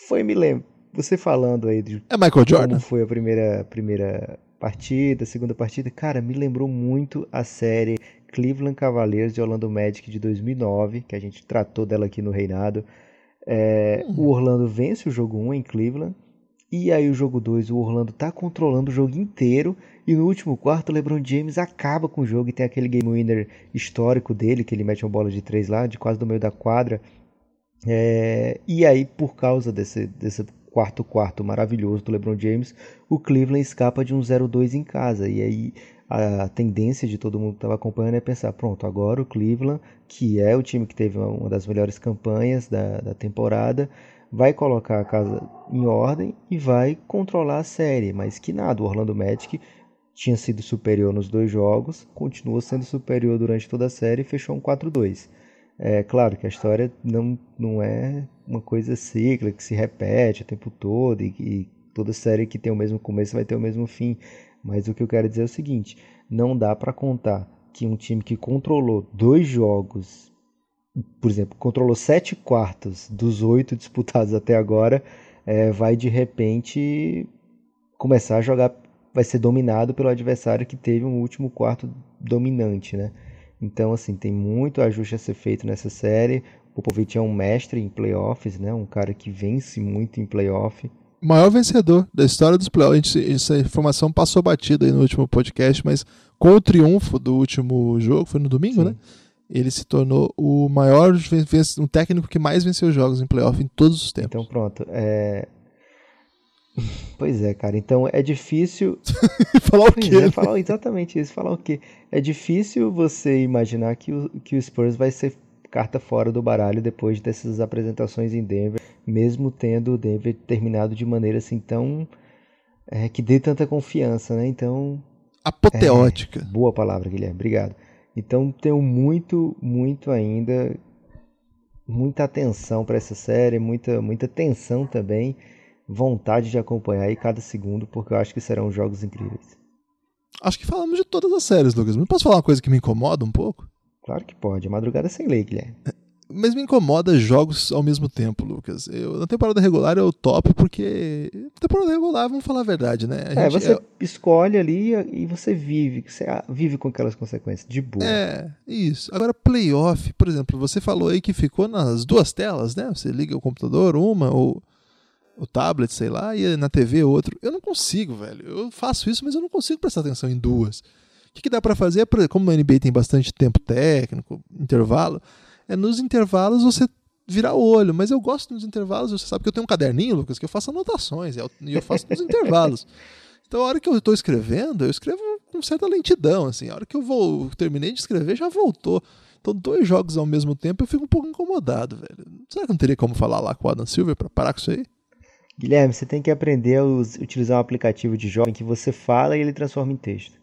Foi me lembrar. Você falando aí de é Michael Jordan. como foi a primeira, primeira partida, segunda partida, cara, me lembrou muito a série Cleveland Cavaliers de Orlando Magic de 2009, que a gente tratou dela aqui no Reinado. É, uhum. O Orlando vence o jogo 1 em Cleveland, e aí o jogo 2, o Orlando tá controlando o jogo inteiro, e no último quarto o LeBron James acaba com o jogo e tem aquele game winner histórico dele, que ele mete uma bola de três lá, de quase do meio da quadra. É, e aí, por causa desse, desse quarto quarto maravilhoso do LeBron James, o Cleveland escapa de um 0-2 em casa. E aí a tendência de todo mundo que estava acompanhando é pensar, pronto, agora o Cleveland, que é o time que teve uma das melhores campanhas da, da temporada, vai colocar a casa em ordem e vai controlar a série, mas que nada, o Orlando Magic tinha sido superior nos dois jogos, continua sendo superior durante toda a série e fechou um 4-2. É claro que a história não, não é uma coisa cíclica que se repete o tempo todo e toda série que tem o mesmo começo vai ter o mesmo fim. Mas o que eu quero dizer é o seguinte: não dá para contar que um time que controlou dois jogos, por exemplo, controlou sete quartos dos oito disputados até agora, é, vai de repente começar a jogar, vai ser dominado pelo adversário que teve um último quarto dominante, né? Então, assim, tem muito ajuste a ser feito nessa série. O Popovich é um mestre em playoffs, né? Um cara que vence muito em playoff. O maior vencedor da história dos playoffs. Essa informação passou batida aí no último podcast, mas com o triunfo do último jogo, foi no domingo, Sim. né? Ele se tornou o maior, um técnico que mais venceu jogos em playoff em todos os tempos. Então, pronto. É... Pois é, cara. Então é difícil. falar o quê? É, falar exatamente isso. Falar o quê? É difícil você imaginar que o, que o Spurs vai ser carta fora do baralho depois dessas apresentações em Denver, mesmo tendo o Denver terminado de maneira assim tão. É, que dê tanta confiança, né? Então. Apoteótica. É, boa palavra, Guilherme. Obrigado. Então tenho muito, muito ainda. Muita atenção para essa série, muita, muita tensão também vontade de acompanhar aí cada segundo, porque eu acho que serão jogos incríveis. Acho que falamos de todas as séries, Lucas. Mas posso falar uma coisa que me incomoda um pouco? Claro que pode. Madrugada é sem lei, Guilherme. É, mas me incomoda jogos ao mesmo tempo, Lucas. Eu, na temporada regular eu topo porque. Temporada regular, vamos falar a verdade, né? A é, você é... escolhe ali e você vive. Você vive com aquelas consequências, de boa. É, isso. Agora, playoff, por exemplo, você falou aí que ficou nas duas telas, né? Você liga o computador, uma, ou o tablet, sei lá, e na TV outro. Eu não consigo, velho. Eu faço isso, mas eu não consigo prestar atenção em duas. O que, que dá para fazer? Como a NBA tem bastante tempo técnico, intervalo, é nos intervalos você virar o olho. Mas eu gosto nos intervalos, você sabe que eu tenho um caderninho, Lucas, que eu faço anotações, e eu faço nos intervalos. Então, a hora que eu estou escrevendo, eu escrevo com certa lentidão, assim. A hora que eu vou terminei de escrever, já voltou. Então, dois jogos ao mesmo tempo, eu fico um pouco incomodado, velho. Será que não teria como falar lá com o Adam Silver para parar com isso aí? Guilherme, você tem que aprender a utilizar um aplicativo de jogo em que você fala e ele transforma em texto.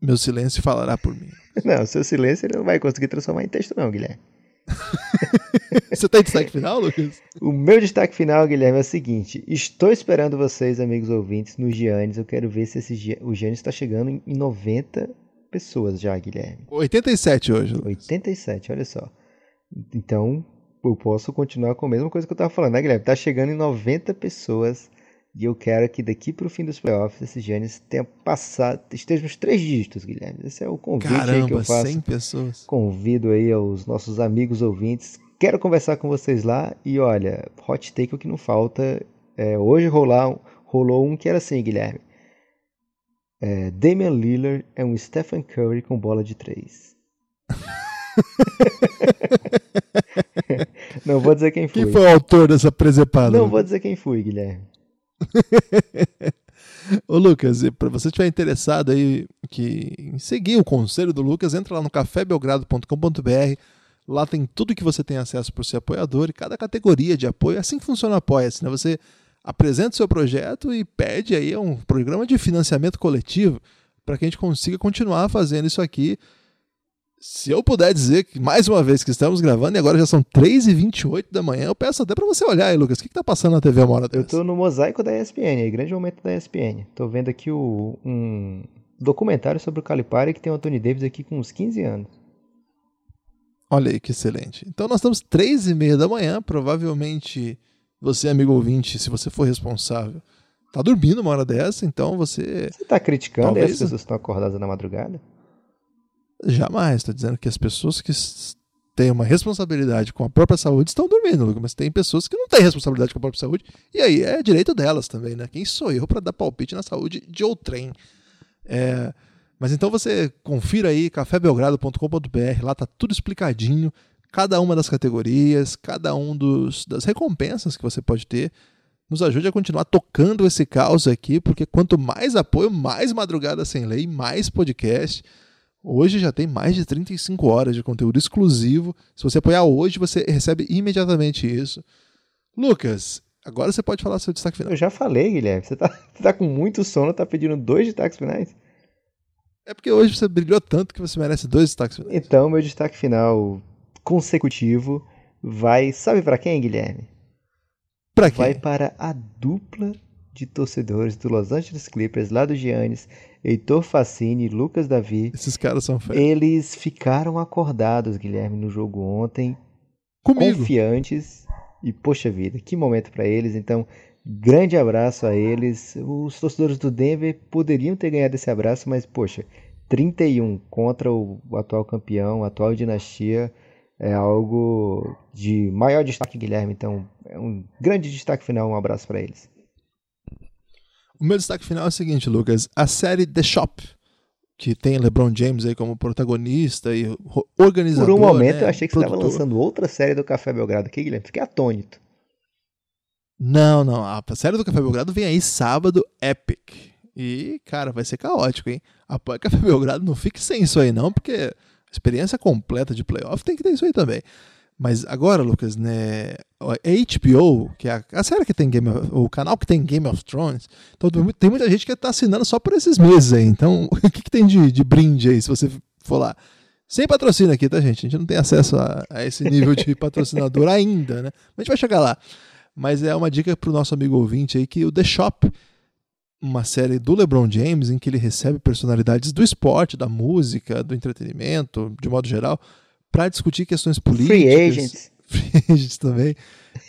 Meu silêncio falará por mim. Não, seu silêncio ele não vai conseguir transformar em texto, não, Guilherme. Você tem destaque final, Lucas? O meu destaque final, Guilherme, é o seguinte: estou esperando vocês, amigos ouvintes, no Giannis. Eu quero ver se esse, o Giannis está chegando em 90 pessoas já, Guilherme. 87 hoje. Lucas. 87, olha só. Então, eu posso continuar com a mesma coisa que eu estava falando, né, Guilherme? Tá chegando em 90 pessoas e eu quero que daqui para o fim dos playoffs esse Giannis tenha passado, esteja nos três dígitos, Guilherme. Esse é o convite Caramba, que eu faço. 100 pessoas. Convido aí aos nossos amigos ouvintes. Quero conversar com vocês lá e olha, hot take o que não falta. É, hoje rolar, rolou um que era assim, Guilherme. É, Damian Lillard é um Stephen Curry com bola de três. Não vou dizer quem foi. Quem foi o autor dessa presepada? Não vou dizer quem foi, Guilherme. Ô Lucas, para você estiver interessado aí que, em seguir o conselho do Lucas, entra lá no cafébelgrado.com.br. Lá tem tudo que você tem acesso para ser apoiador e cada categoria de apoio. É assim que funciona o Apoia-se, né? Você apresenta o seu projeto e pede aí um programa de financiamento coletivo para que a gente consiga continuar fazendo isso aqui se eu puder dizer que, mais uma vez, que estamos gravando e agora já são 3h28 da manhã, eu peço até para você olhar aí, Lucas. O que, que tá passando na TV uma hora dessa? Eu tô no mosaico da ESPN, aí, grande momento da ESPN. Tô vendo aqui o, um documentário sobre o Calipari que tem o Anthony Davis aqui com uns 15 anos. Olha aí que excelente. Então nós estamos 3 e meia da manhã, provavelmente você, amigo ouvinte, se você for responsável, tá dormindo uma hora dessa, então você. Você tá criticando Talvez... as pessoas que estão acordadas na madrugada? Jamais. Estou dizendo que as pessoas que têm uma responsabilidade com a própria saúde estão dormindo, mas tem pessoas que não têm responsabilidade com a própria saúde, e aí é direito delas também, né? Quem sou eu para dar palpite na saúde de outrem? É, mas então você confira aí cafébelgrado.com.br, lá tá tudo explicadinho, cada uma das categorias, cada um dos, das recompensas que você pode ter. nos ajude a continuar tocando esse caos aqui, porque quanto mais apoio, mais Madrugada Sem Lei, mais podcast. Hoje já tem mais de 35 horas de conteúdo exclusivo. Se você apoiar hoje, você recebe imediatamente isso. Lucas, agora você pode falar seu destaque final. Eu já falei, Guilherme. Você tá, você tá com muito sono, tá pedindo dois destaques finais? É porque hoje você brilhou tanto que você merece dois destaques finais. Então, meu destaque final consecutivo vai. Sabe para quem, Guilherme? Pra quem? Vai para a dupla de torcedores do Los Angeles Clippers, lá do Giannis, Heitor Facini, Lucas Davi. Esses caras são férias. Eles ficaram acordados, Guilherme, no jogo ontem, Comigo. confiantes. E poxa vida, que momento para eles. Então, grande abraço a eles. Os torcedores do Denver poderiam ter ganhado esse abraço, mas poxa, 31 contra o atual campeão, a atual dinastia, é algo de maior destaque, Guilherme. Então, é um grande destaque final. Um abraço para eles. O meu destaque final é o seguinte, Lucas. A série The Shop, que tem LeBron James aí como protagonista e organizador. Por um momento né, eu achei que você estava lançando outra série do Café Belgrado aqui, Guilherme. Fiquei atônito. Não, não. A série do Café Belgrado vem aí sábado, Epic. E, cara, vai ser caótico, hein? Apoia Café Belgrado, não fique sem isso aí, não, porque a experiência completa de playoff tem que ter isso aí também. Mas agora, Lucas, né? A HBO, que é a, série que tem Game of, o canal que tem Game of Thrones, então tem mu- tem muita gente que tá assinando só por esses meses aí. Então, o que, que tem de, de brinde aí, se você for lá? Sem patrocínio aqui, tá, gente? A gente não tem acesso a, a esse nível de patrocinador ainda, né? Mas a gente vai chegar lá. Mas é uma dica pro nosso amigo ouvinte aí que o The Shop, uma série do LeBron James em que ele recebe personalidades do esporte, da música, do entretenimento, de modo geral, para discutir questões políticas. Free Agents. Free Agents também.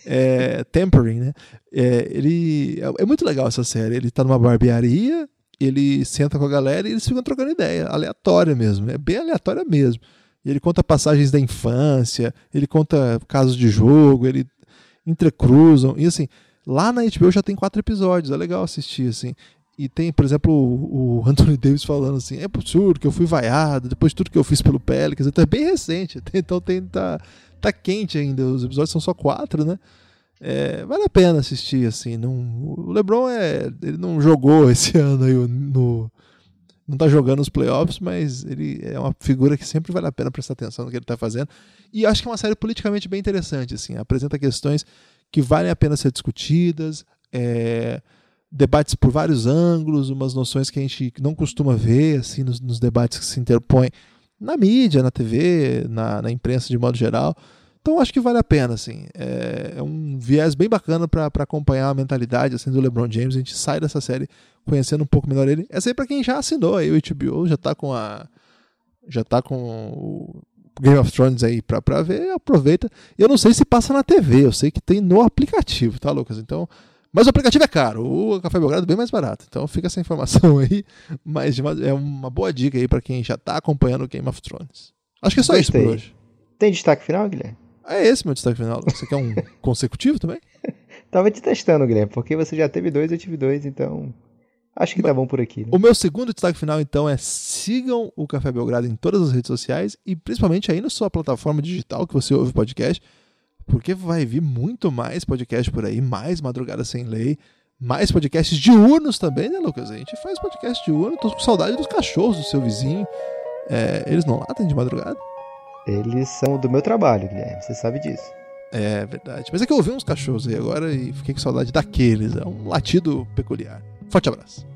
É, tempering, né? É, ele é, é muito legal essa série. Ele tá numa barbearia, ele senta com a galera e eles ficam trocando ideia, aleatória mesmo. É bem aleatória mesmo. E ele conta passagens da infância, ele conta casos de jogo, ele entrecruzam. E assim, lá na HBO já tem quatro episódios, é legal assistir, assim. E tem, por exemplo, o, Anthony Davis falando assim: é absurdo que eu fui vaiado, depois de tudo que eu fiz pelo Pelicans. Então é bem recente, então tem, tá, tá quente ainda. Os episódios são só quatro, né? É, vale a pena assistir, assim. Não, o LeBron é, ele não jogou esse ano aí no. Não tá jogando os playoffs, mas ele é uma figura que sempre vale a pena prestar atenção no que ele tá fazendo. E acho que é uma série politicamente bem interessante, assim. Apresenta questões que valem a pena ser discutidas, é, debates por vários ângulos, umas noções que a gente não costuma ver, assim, nos, nos debates que se interpõem na mídia, na TV, na, na imprensa de modo geral. Então acho que vale a pena, assim. É, é um viés bem bacana para acompanhar a mentalidade assim, do LeBron James. A gente sai dessa série conhecendo um pouco melhor ele. Essa aí para quem já assinou aí o HBO, já tá com a já tá com o Game of Thrones aí pra ver, aproveita. Eu não sei se passa na TV, eu sei que tem no aplicativo, tá, Lucas? Então, mas o aplicativo é caro, o Café Belgrado é bem mais barato. Então fica essa informação aí, mas é uma boa dica aí pra quem já tá acompanhando o Game of Thrones. Acho que é só isso por Gostei. hoje. Tem destaque final, Guilherme? É esse meu destaque final. Você quer um consecutivo também? Tava te testando, Guilherme, porque você já teve dois, eu tive dois, então. Acho que tá bom por aqui. Né? O meu segundo destaque final, então, é sigam o Café Belgrado em todas as redes sociais e principalmente aí na sua plataforma digital que você ouve podcast, porque vai vir muito mais podcast por aí, mais Madrugada Sem Lei, mais podcasts diurnos também, né, Lucas? A gente faz podcast diurno, tô com saudade dos cachorros do seu vizinho. É, eles não latem de madrugada? Eles são do meu trabalho, Guilherme, você sabe disso. É verdade. Mas é que eu ouvi uns cachorros aí agora e fiquei com saudade daqueles. É um latido peculiar. Forte abraço.